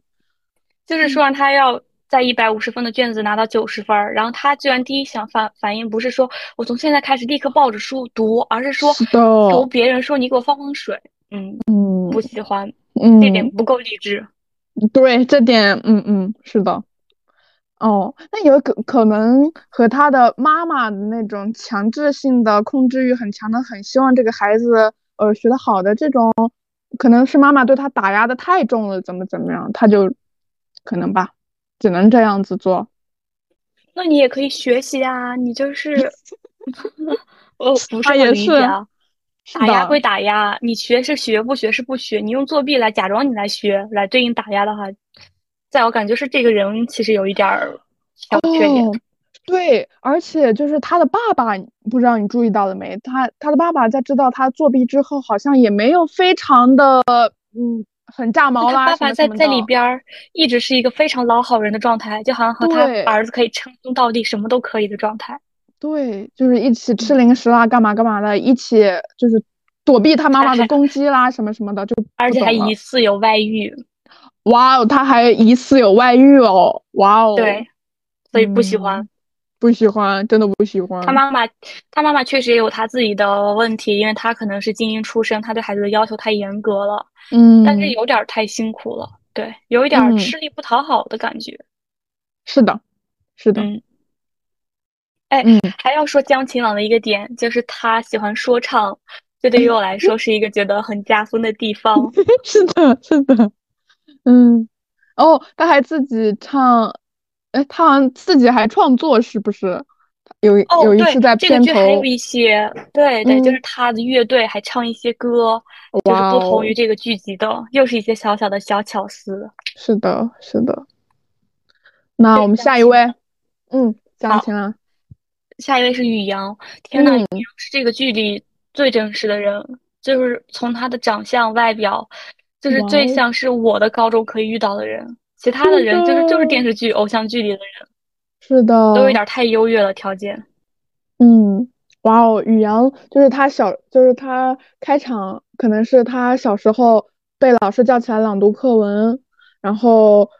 就是说让他要在一百五十分的卷子拿到九十分，然后他居然第一想反反应不是说我从现在开始立刻抱着书读，而是说求别人说你给我放放水。嗯嗯，不喜欢，嗯，这点不够励志。对，这点，嗯嗯，是的。哦，那有可可能和他的妈妈的那种强制性的控制欲很强的，很希望这个孩子呃学得好的这种，可能是妈妈对他打压的太重了，怎么怎么样，他就可能吧，只能这样子做。那你也可以学习啊，你就是 哦，不是也是啊，打压归打压，你学是学，不学是不学，你用作弊来假装你来学，来对应打压的话。在我感觉是这个人其实有一点儿小缺点，对，而且就是他的爸爸，不知道你注意到了没？他他的爸爸在知道他作弊之后，好像也没有非常的嗯很炸毛啦。爸爸在在里边一直是一个非常老好人的状态，就好像和他儿子可以称兄道弟，什么都可以的状态。对，就是一起吃零食啦，干嘛干嘛的，一起就是躲避他妈妈的攻击啦，什么什么的，就 而且还疑似有外遇。哇哦，他还疑似有外遇哦！哇哦，对，所以不喜欢，不喜欢，真的不喜欢。他妈妈，他妈妈确实也有他自己的问题，因为他可能是精英出身，他对孩子的要求太严格了。嗯，但是有点太辛苦了，对，有一点吃力不讨好的感觉。是的，是的。嗯，哎，还要说江晴朗的一个点，就是他喜欢说唱，这对于我来说是一个觉得很加分的地方。是的，是的。嗯，哦，他还自己唱，哎，他好像自己还创作，是不是？有有一次在片头，这个剧还有一些，对对，就是他的乐队还唱一些歌，就是不同于这个剧集的，又是一些小小的小巧思。是的，是的。那我们下一位，嗯，江晴啊，下一位是宇阳。天呐，宇阳是这个剧里最真实的人，就是从他的长相、外表。就是最像是我的高中可以遇到的人，其他的人就是就是电视剧、偶像剧里的人，是的，都有点太优越了条件。嗯，哇哦，宇阳就是他小，就是他开场可能是他小时候被老师叫起来朗读课文，然后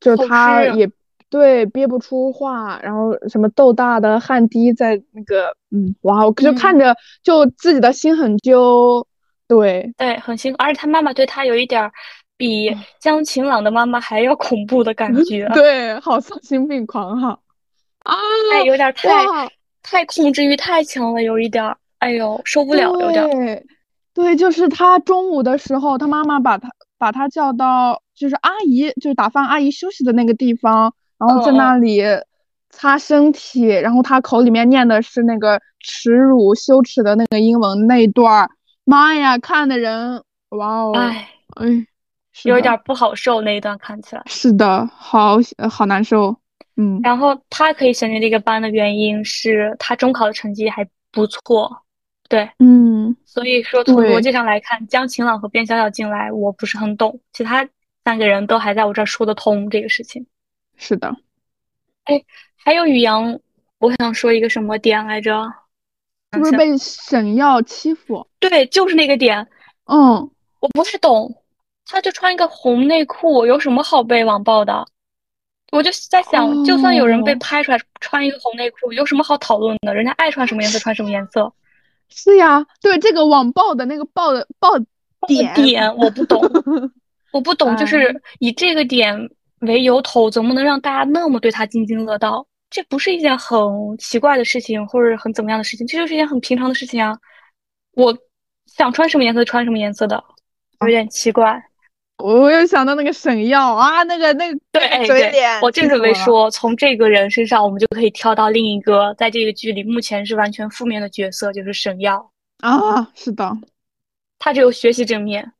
就他也对憋不出话，然后什么豆大的汗滴在那个，嗯，哇我，就看着就自己的心很揪。对对，很辛苦，而且他妈妈对他有一点比江晴朗的妈妈还要恐怖的感觉。对，好丧心病狂哈！啊，哎，有点太太控制欲太强了，有一点，哎呦，受不了，有点。对，就是他中午的时候，他妈妈把他把他叫到，就是阿姨，就是打饭阿姨休息的那个地方，然后在那里擦身体，然后他口里面念的是那个耻辱、羞耻的那个英文那一段儿。妈呀，看的人，哇哦，哎哎，有点不好受那一段看起来。是的，好好难受。嗯，然后他可以选择这个班的原因是他中考的成绩还不错，对，嗯，所以说从逻辑上来看，江晴朗和边小小进来我不是很懂，其他三个人都还在我这儿说得通这个事情。是的，哎，还有宇阳，我想说一个什么点来着？是不是被沈耀欺负？对，就是那个点。嗯，我不太懂，他就穿一个红内裤，有什么好被网暴的？我就在想，就算有人被拍出来穿一个红内裤，有什么好讨论的？人家爱穿什么颜色穿什么颜色。是呀，对这个网暴的那个暴的暴点点，我不懂，我不懂，就是以这个点为由头，怎么能让大家那么对他津津乐道？这不是一件很奇怪的事情，或者很怎么样的事情，这就是一件很平常的事情啊！我想穿什么颜色穿什么颜色的，有点奇怪。我又想到那个沈耀啊，那个那个对嘴脸，我正准备说，从这个人身上，我们就可以跳到另一个，在这个剧里目前是完全负面的角色，就是沈耀啊。是的，他只有学习正面，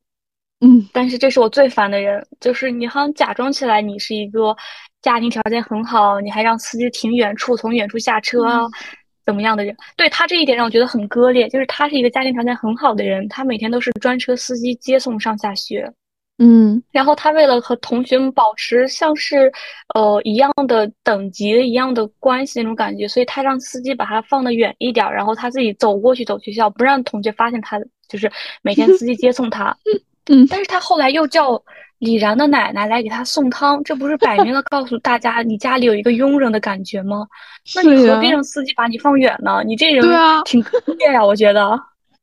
嗯，但是这是我最烦的人，就是你好像假装起来你是一个。家庭条件很好，你还让司机停远处，从远处下车，怎么样的人？对他这一点让我觉得很割裂。就是他是一个家庭条件很好的人，他每天都是专车司机接送上下学，嗯，然后他为了和同学们保持像是呃一样的等级一样的关系那种感觉，所以他让司机把他放得远一点，然后他自己走过去走学校，不让同学发现他，就是每天司机接送他。嗯，但是他后来又叫。李然的奶奶来给他送汤，这不是摆明了告诉大家你家里有一个佣人的感觉吗？那你何必让司机把你放远呢？你这人挺恶劣呀，我觉得。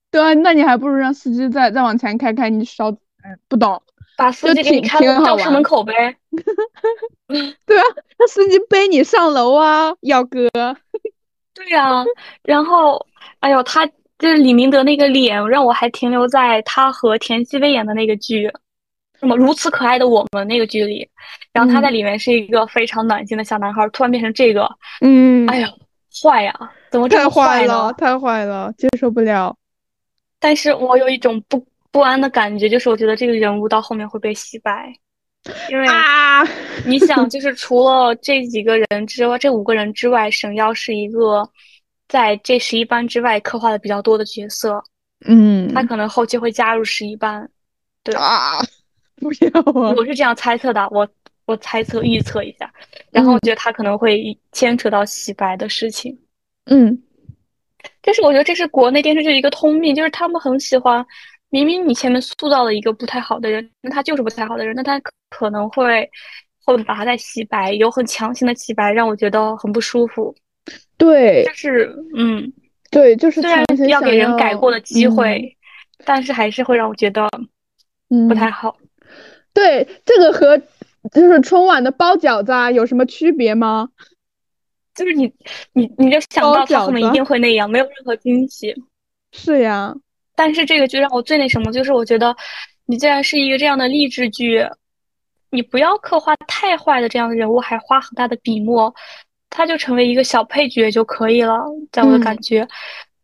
对啊，那你还不如让司机再再往前开开，你少哎不懂，把司机给你开到教室门口呗。对啊，让司机背你上楼啊，耀哥。对呀，然后哎呦，他就是李明德那个脸，让我还停留在他和田曦薇演的那个剧。什么如此可爱的我们那个剧里，然后他在里面是一个非常暖心的小男孩，突然变成这个，嗯，哎呀，坏呀，怎么这么坏了？太坏了，接受不了。但是我有一种不不安的感觉，就是我觉得这个人物到后面会被洗白，因为啊，你想，就是除了这几个人之外，这五个人之外，沈耀是一个在这十一班之外刻画的比较多的角色，嗯，他可能后期会加入十一班，对啊。不要啊！我是这样猜测的，我我猜测预测一下，然后我觉得他可能会牵扯到洗白的事情。嗯，但是我觉得这是国内电视剧一个通病，就是他们很喜欢，明明你前面塑造了一个不太好的人，那他就是不太好的人，那他可能会后面把他再洗白，有很强行的洗白，让我觉得很不舒服。对，就是嗯，对，就是虽然要给人改过的机会，但是还是会让我觉得不太好。对，这个和就是春晚的包饺子啊有什么区别吗？就是你，你你就想到他们一定会那样，没有任何惊喜。是呀，但是这个剧让我最那什么，就是我觉得你既然是一个这样的励志剧，你不要刻画太坏的这样的人物，还花很大的笔墨，他就成为一个小配角就可以了。在我的感觉，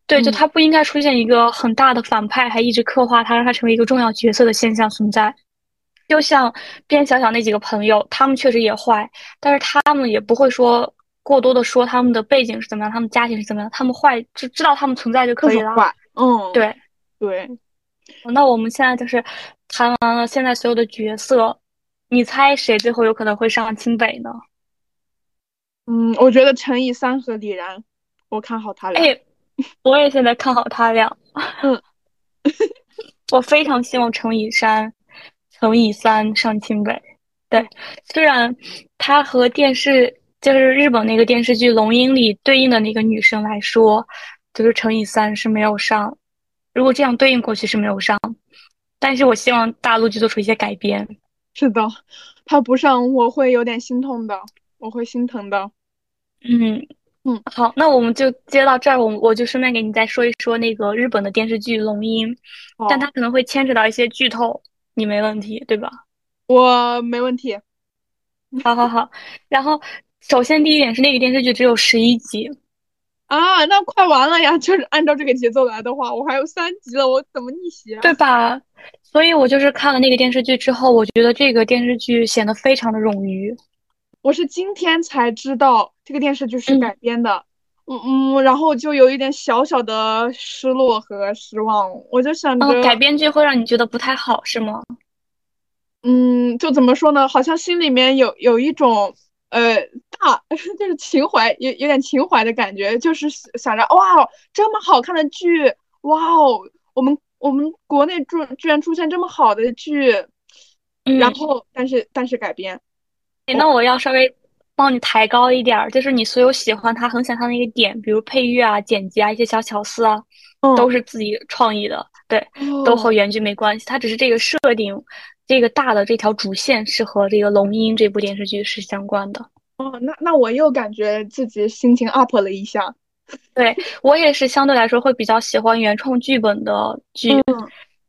对，就他不应该出现一个很大的反派，还一直刻画他，让他成为一个重要角色的现象存在。就像边小小那几个朋友，他们确实也坏，但是他们也不会说。过多的说他们的背景是怎么样，他们家庭是怎么样，他们坏就知道他们存在就可以了。嗯，对对。那我们现在就是谈完了现在所有的角色，你猜谁最后有可能会上清北呢？嗯，我觉得陈以三和李然，我看好他俩。哎，我也现在看好他俩。嗯，我非常希望陈以三、陈以三上清北。对，虽然他和电视。就是日本那个电视剧《龙樱》里对应的那个女生来说，就是乘以三是没有上。如果这样对应过去是没有上，但是我希望大陆去做出一些改编。是的，他不上我会有点心痛的，我会心疼的。嗯嗯，好，那我们就接到这儿，我我就顺便给你再说一说那个日本的电视剧《龙樱》，但它可能会牵扯到一些剧透，你没问题对吧？我没问题。好好好，然后。首先，第一点是那个电视剧只有十一集，啊，那快完了呀！就是按照这个节奏来的话，我还有三集了，我怎么逆袭啊？对吧？所以我就是看了那个电视剧之后，我觉得这个电视剧显得非常的冗余。我是今天才知道这个电视剧是改编的，嗯嗯，然后就有一点小小的失落和失望。我就想着改编剧会让你觉得不太好，是吗？嗯，就怎么说呢？好像心里面有有一种。呃，大 就是情怀，有有点情怀的感觉，就是想着哇，这么好看的剧，哇哦，我们我们国内居居然出现这么好的剧，然后但是但是改编，那我要稍微帮你抬高一点，就是你所有喜欢他很想他的一个点，比如配乐啊、剪辑啊、一些小巧思啊，都是自己创意的，对，都和原剧没关系，它只是这个设定。这个大的这条主线是和这个《龙樱》这部电视剧是相关的哦。那那我又感觉自己心情 up 了一下。对我也是相对来说会比较喜欢原创剧本的剧。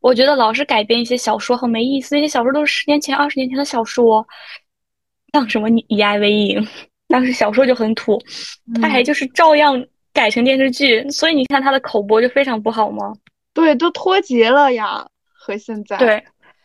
我觉得老是改编一些小说很没意思，那些小说都是十年前、二十年前的小说，像什么《以爱为营》，当时小说就很土，他还就是照样改成电视剧，所以你看他的口播就非常不好吗？对，都脱节了呀，和现在。对。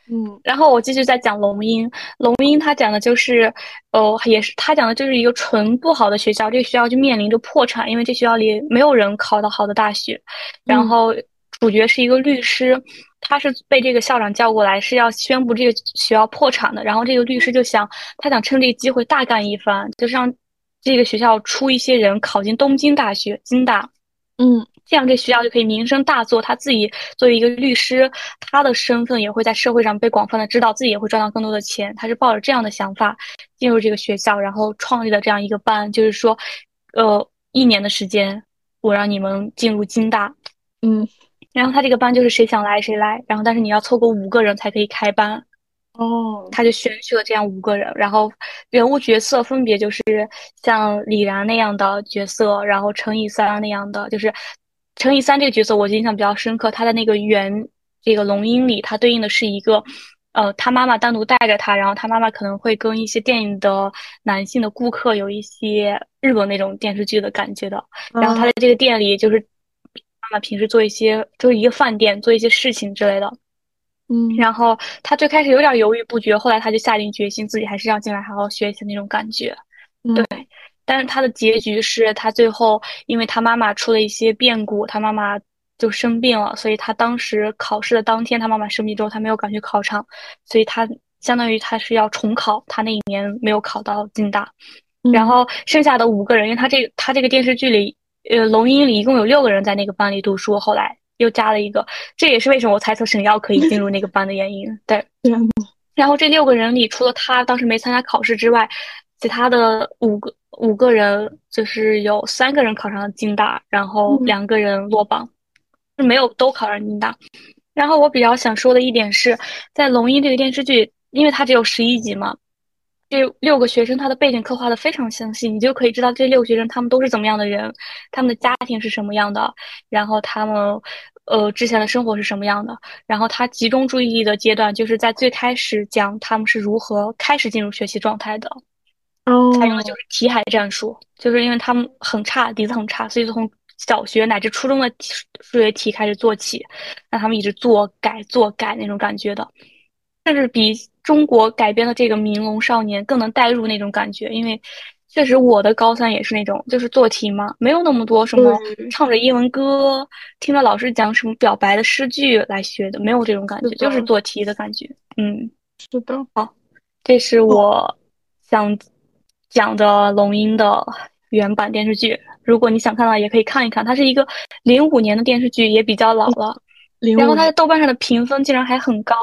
嗯，然后我继续再讲龙樱。龙樱他讲的就是，哦，也是他讲的就是一个纯不好的学校，这个学校就面临着破产，因为这学校里没有人考到好的大学。然后主角是一个律师，他是被这个校长叫过来，是要宣布这个学校破产的。然后这个律师就想，他想趁这个机会大干一番，就是让这个学校出一些人考进东京大学，京大。嗯。这样，这学校就可以名声大作。他自己作为一个律师，他的身份也会在社会上被广泛的知道，自己也会赚到更多的钱。他是抱着这样的想法进入这个学校，然后创立了这样一个班，就是说，呃，一年的时间，我让你们进入京大，嗯，然后他这个班就是谁想来谁来，然后但是你要凑够五个人才可以开班。哦，他就选取了这样五个人，然后人物角色分别就是像李然那样的角色，然后乘以三那样的，就是。乘以三这个角色，我印象比较深刻。他的那个原这个龙樱里，他对应的是一个，呃，他妈妈单独带着他，然后他妈妈可能会跟一些电影的男性的顾客有一些日本那种电视剧的感觉的。然后他在这个店里，就是妈妈平时做一些，就是一个饭店做一些事情之类的。嗯。然后他最开始有点犹豫不决，后来他就下定决心，自己还是要进来好好学习那种感觉。对。但是他的结局是他最后，因为他妈妈出了一些变故，他妈妈就生病了，所以他当时考试的当天，他妈妈生病之后，他没有赶去考场，所以他相当于他是要重考，他那一年没有考到京大，然后剩下的五个人，因为他这他这个电视剧里呃，龙樱里一共有六个人在那个班里读书，后来又加了一个，这也是为什么我猜测沈耀可以进入那个班的原因。对，然后这六个人里，除了他当时没参加考试之外，其他的五个五个人就是有三个人考上了京大，然后两个人落榜，没有都考上京大。然后我比较想说的一点是，在龙一这个电视剧，因为它只有十一集嘛。这六个学生，他的背景刻画的非常详细，你就可以知道这六个学生他们都是怎么样的人，他们的家庭是什么样的，然后他们呃之前的生活是什么样的。然后他集中注意力的阶段就是在最开始讲他们是如何开始进入学习状态的。哦，采用的就是题海战术，就是因为他们很差，底子很差，所以从小学乃至初中的数学题开始做起，让他们一直做改做改那种感觉的。甚至比中国改编的这个《明龙少年》更能带入那种感觉，因为确实我的高三也是那种，就是做题嘛，没有那么多什么唱着英文歌、听着老师讲什么表白的诗句来学的，没有这种感觉，就是做题的感觉。嗯，是的。好，这是我想讲的龙樱的原版电视剧，如果你想看的话，也可以看一看。它是一个零五年的电视剧，也比较老了。然后它在豆瓣上的评分竟然还很高。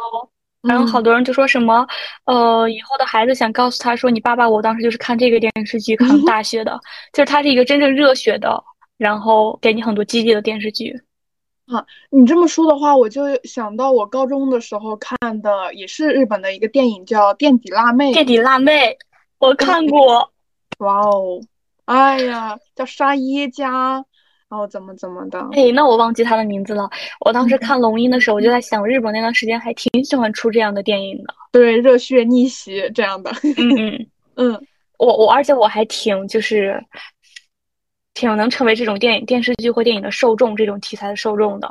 然后好多人就说什么，呃，以后的孩子想告诉他说，你爸爸我当时就是看这个电视剧考上大学的，就是他是一个真正热血的，然后给你很多激励的电视剧。啊，你这么说的话，我就想到我高中的时候看的也是日本的一个电影，叫《垫底辣妹》。垫底辣妹，我看过。哇哦，哎呀，叫沙耶加。然后怎么怎么的？哎，那我忘记他的名字了。我当时看龙樱的时候，我就在想，日本那段时间还挺喜欢出这样的电影的。对，热血逆袭这样的。嗯嗯 嗯，我我而且我还挺就是挺能成为这种电影电视剧或电影的受众，这种题材的受众的。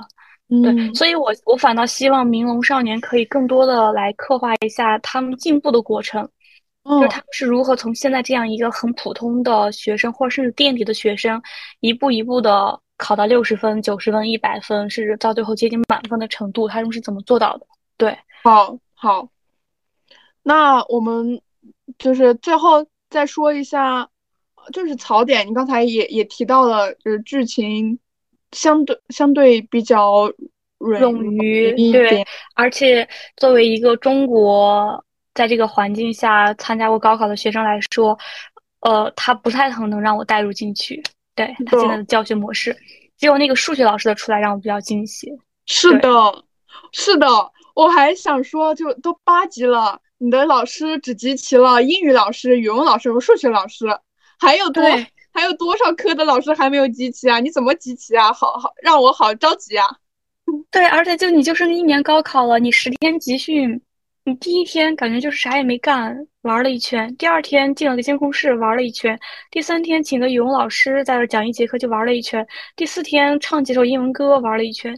对，所以我我反倒希望《明龙少年》可以更多的来刻画一下他们进步的过程。就是他们是如何从现在这样一个很普通的学生，或者甚至垫底的学生，一步一步的考到六十分、九十分、一百分，甚至到最后接近满分的程度，他们是怎么做到的？对，好，好。那我们就是最后再说一下，就是槽点。你刚才也也提到了，就是剧情相对相对比较冗余，对，而且作为一个中国。在这个环境下参加过高考的学生来说，呃，他不太可能让我带入进去。对他现在的教学模式，只有那个数学老师的出来让我比较惊喜。是的，是的，我还想说，就都八级了，你的老师只集齐了英语老师、语文老师和数学老师，还有多还有多少科的老师还没有集齐啊？你怎么集齐啊？好好让我好着急啊！对，而且就你就剩一年高考了，你十天集训。你第一天感觉就是啥也没干，玩了一圈；第二天进了个监控室玩了一圈；第三天请个语文老师在这讲一节课就玩了一圈；第四天唱几首英文歌玩了一圈，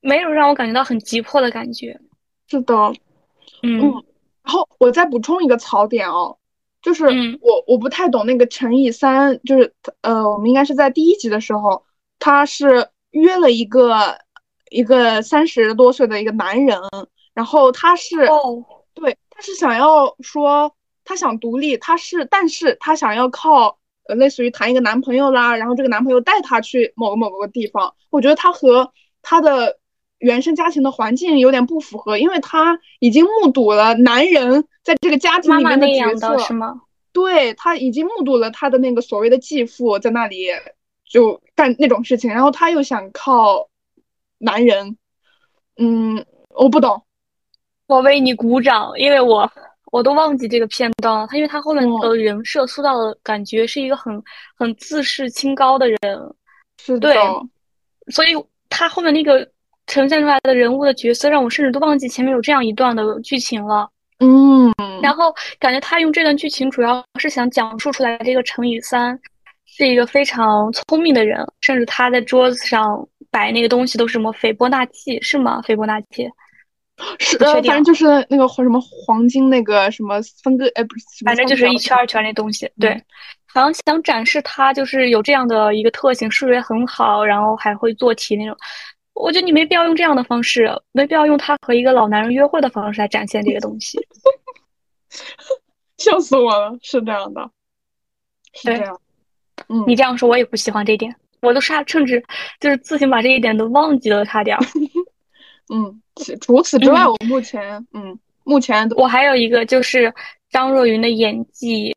没有让我感觉到很急迫的感觉。是的，嗯。然后我再补充一个槽点哦，就是我我不太懂那个乘以三，就是呃，我们应该是在第一集的时候，他是约了一个一个三十多岁的一个男人。然后他是，对，他是想要说他想独立，他是，但是他想要靠，呃，类似于谈一个男朋友啦，然后这个男朋友带他去某个某个地方。我觉得他和他的原生家庭的环境有点不符合，因为他已经目睹了男人在这个家庭里面的角色，是吗？对他已经目睹了他的那个所谓的继父在那里就干那种事情，然后他又想靠男人，嗯，我不懂。我为你鼓掌，因为我我都忘记这个片段了。他因为他后面的人设塑造的感觉是一个很很自视清高的人，是对，所以他后面那个呈现出来的人物的角色，让我甚至都忘记前面有这样一段的剧情了。嗯，然后感觉他用这段剧情主要是想讲述出来这个乘以三是一个非常聪明的人，甚至他在桌子上摆那个东西都是什么斐波那契是吗？斐波那契。是的，反正就是那个什么黄金那个什么分割，哎，不是，反正就是一圈一圈那东西。对，好像想展示他就是有这样的一个特性，数学很好，然后还会做题那种。我觉得你没必要用这样的方式，没必要用他和一个老男人约会的方式来展现这个东西。笑死我了，是这样的，是这样。嗯，你这样说，我也不喜欢这一点。我都差甚至就是自行把这一点都忘记了，差点。嗯，除此之外，我目前嗯，目前我还有一个就是张若昀的演技，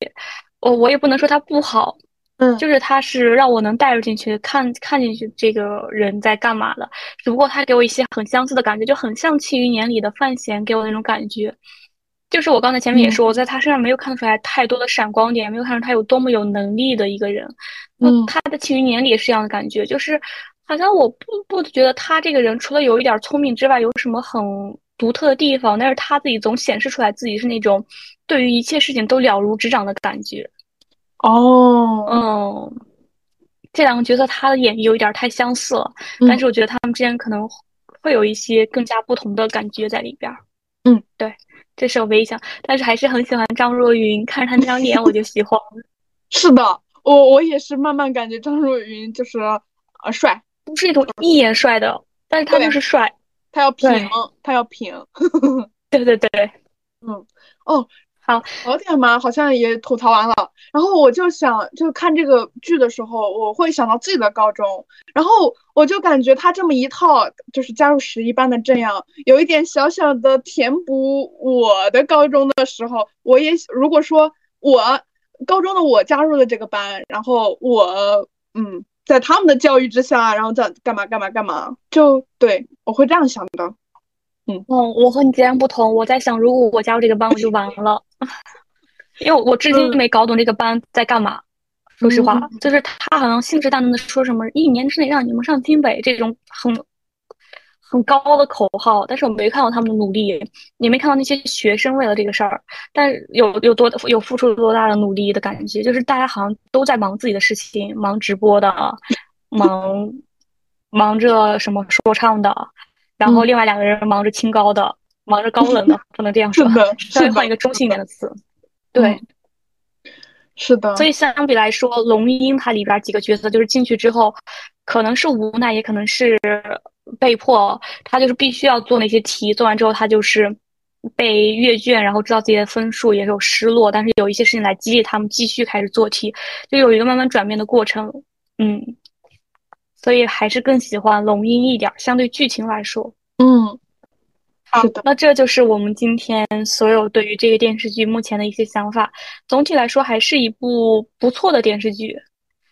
我我也不能说他不好。嗯，就是他是让我能带入进去，看看进去这个人在干嘛的。只不过他给我一些很相似的感觉，就很像《庆余年》里的范闲给我那种感觉。就是我刚才前面也说，我在他身上没有看得出来太多的闪光点，没有看出他有多么有能力的一个人。嗯，他的《庆余年》里也是这样的感觉，就是好像我不不觉得他这个人除了有一点聪明之外，有什么很独特的地方。但是他自己总显示出来自己是那种对于一切事情都了如指掌的感觉。哦，嗯，这两个角色他的演绎有一点太相似了，但是我觉得他们之间可能会有一些更加不同的感觉在里边。嗯，对，这是我唯一想，但是还是很喜欢张若昀，看着他那张脸我就喜欢。是的，我我也是慢慢感觉张若昀就是呃帅，不是那种一眼帅的，但是他就是帅，他要平，他要平。对对对，嗯，哦。好，好点嘛，好像也吐槽完了。然后我就想，就看这个剧的时候，我会想到自己的高中。然后我就感觉他这么一套，就是加入十一班的这样，有一点小小的填补我的高中的时候。我也如果说我高中的我加入了这个班，然后我嗯，在他们的教育之下，然后再干嘛干嘛干嘛，就对我会这样想的。嗯嗯，我和你截然不同。我在想，如果我加入这个班，我就完了，因为我至今都没搞懂这个班在干嘛。说实话，就是他好像信誓旦旦的说什么一年之内让你们上京北这种很很高的口号，但是我没看到他们的努力，也没看到那些学生为了这个事儿，但有有多有付出多大的努力的感觉，就是大家好像都在忙自己的事情，忙直播的，忙忙着什么说唱的。然后另外两个人忙着清高的，忙着高冷的，不能这样说，稍微换一个中性一点的词。对，是的。所以相比来说，龙樱它里边几个角色，就是进去之后，可能是无奈，也可能是被迫，他就是必须要做那些题，做完之后他就是被阅卷，然后知道自己的分数也有失落，但是有一些事情来激励他们继续开始做题，就有一个慢慢转变的过程。嗯。所以还是更喜欢龙樱一点，相对剧情来说，嗯，好，那这就是我们今天所有对于这个电视剧目前的一些想法。总体来说，还是一部不错的电视剧。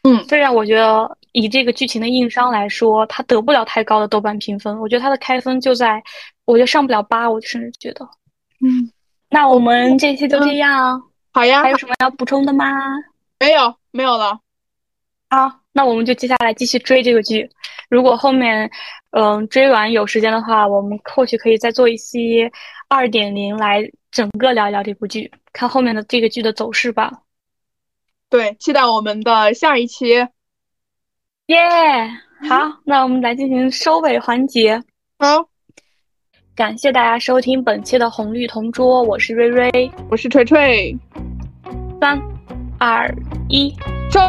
嗯，虽然我觉得以这个剧情的硬伤来说，它得不了太高的豆瓣评分。我觉得它的开分就在，我觉得上不了八，我甚至觉得，嗯。那我们这期就这样，好呀。还有什么要补充的吗？没有，没有了。好。那我们就接下来继续追这个剧。如果后面，嗯，追完有时间的话，我们或许可以再做一些二点零来整个聊一聊这部剧，看后面的这个剧的走势吧。对，期待我们的下一期。耶，好，那我们来进行收尾环节。好，感谢大家收听本期的红绿同桌，我是瑞瑞，我是锤锤。三、二、一，收。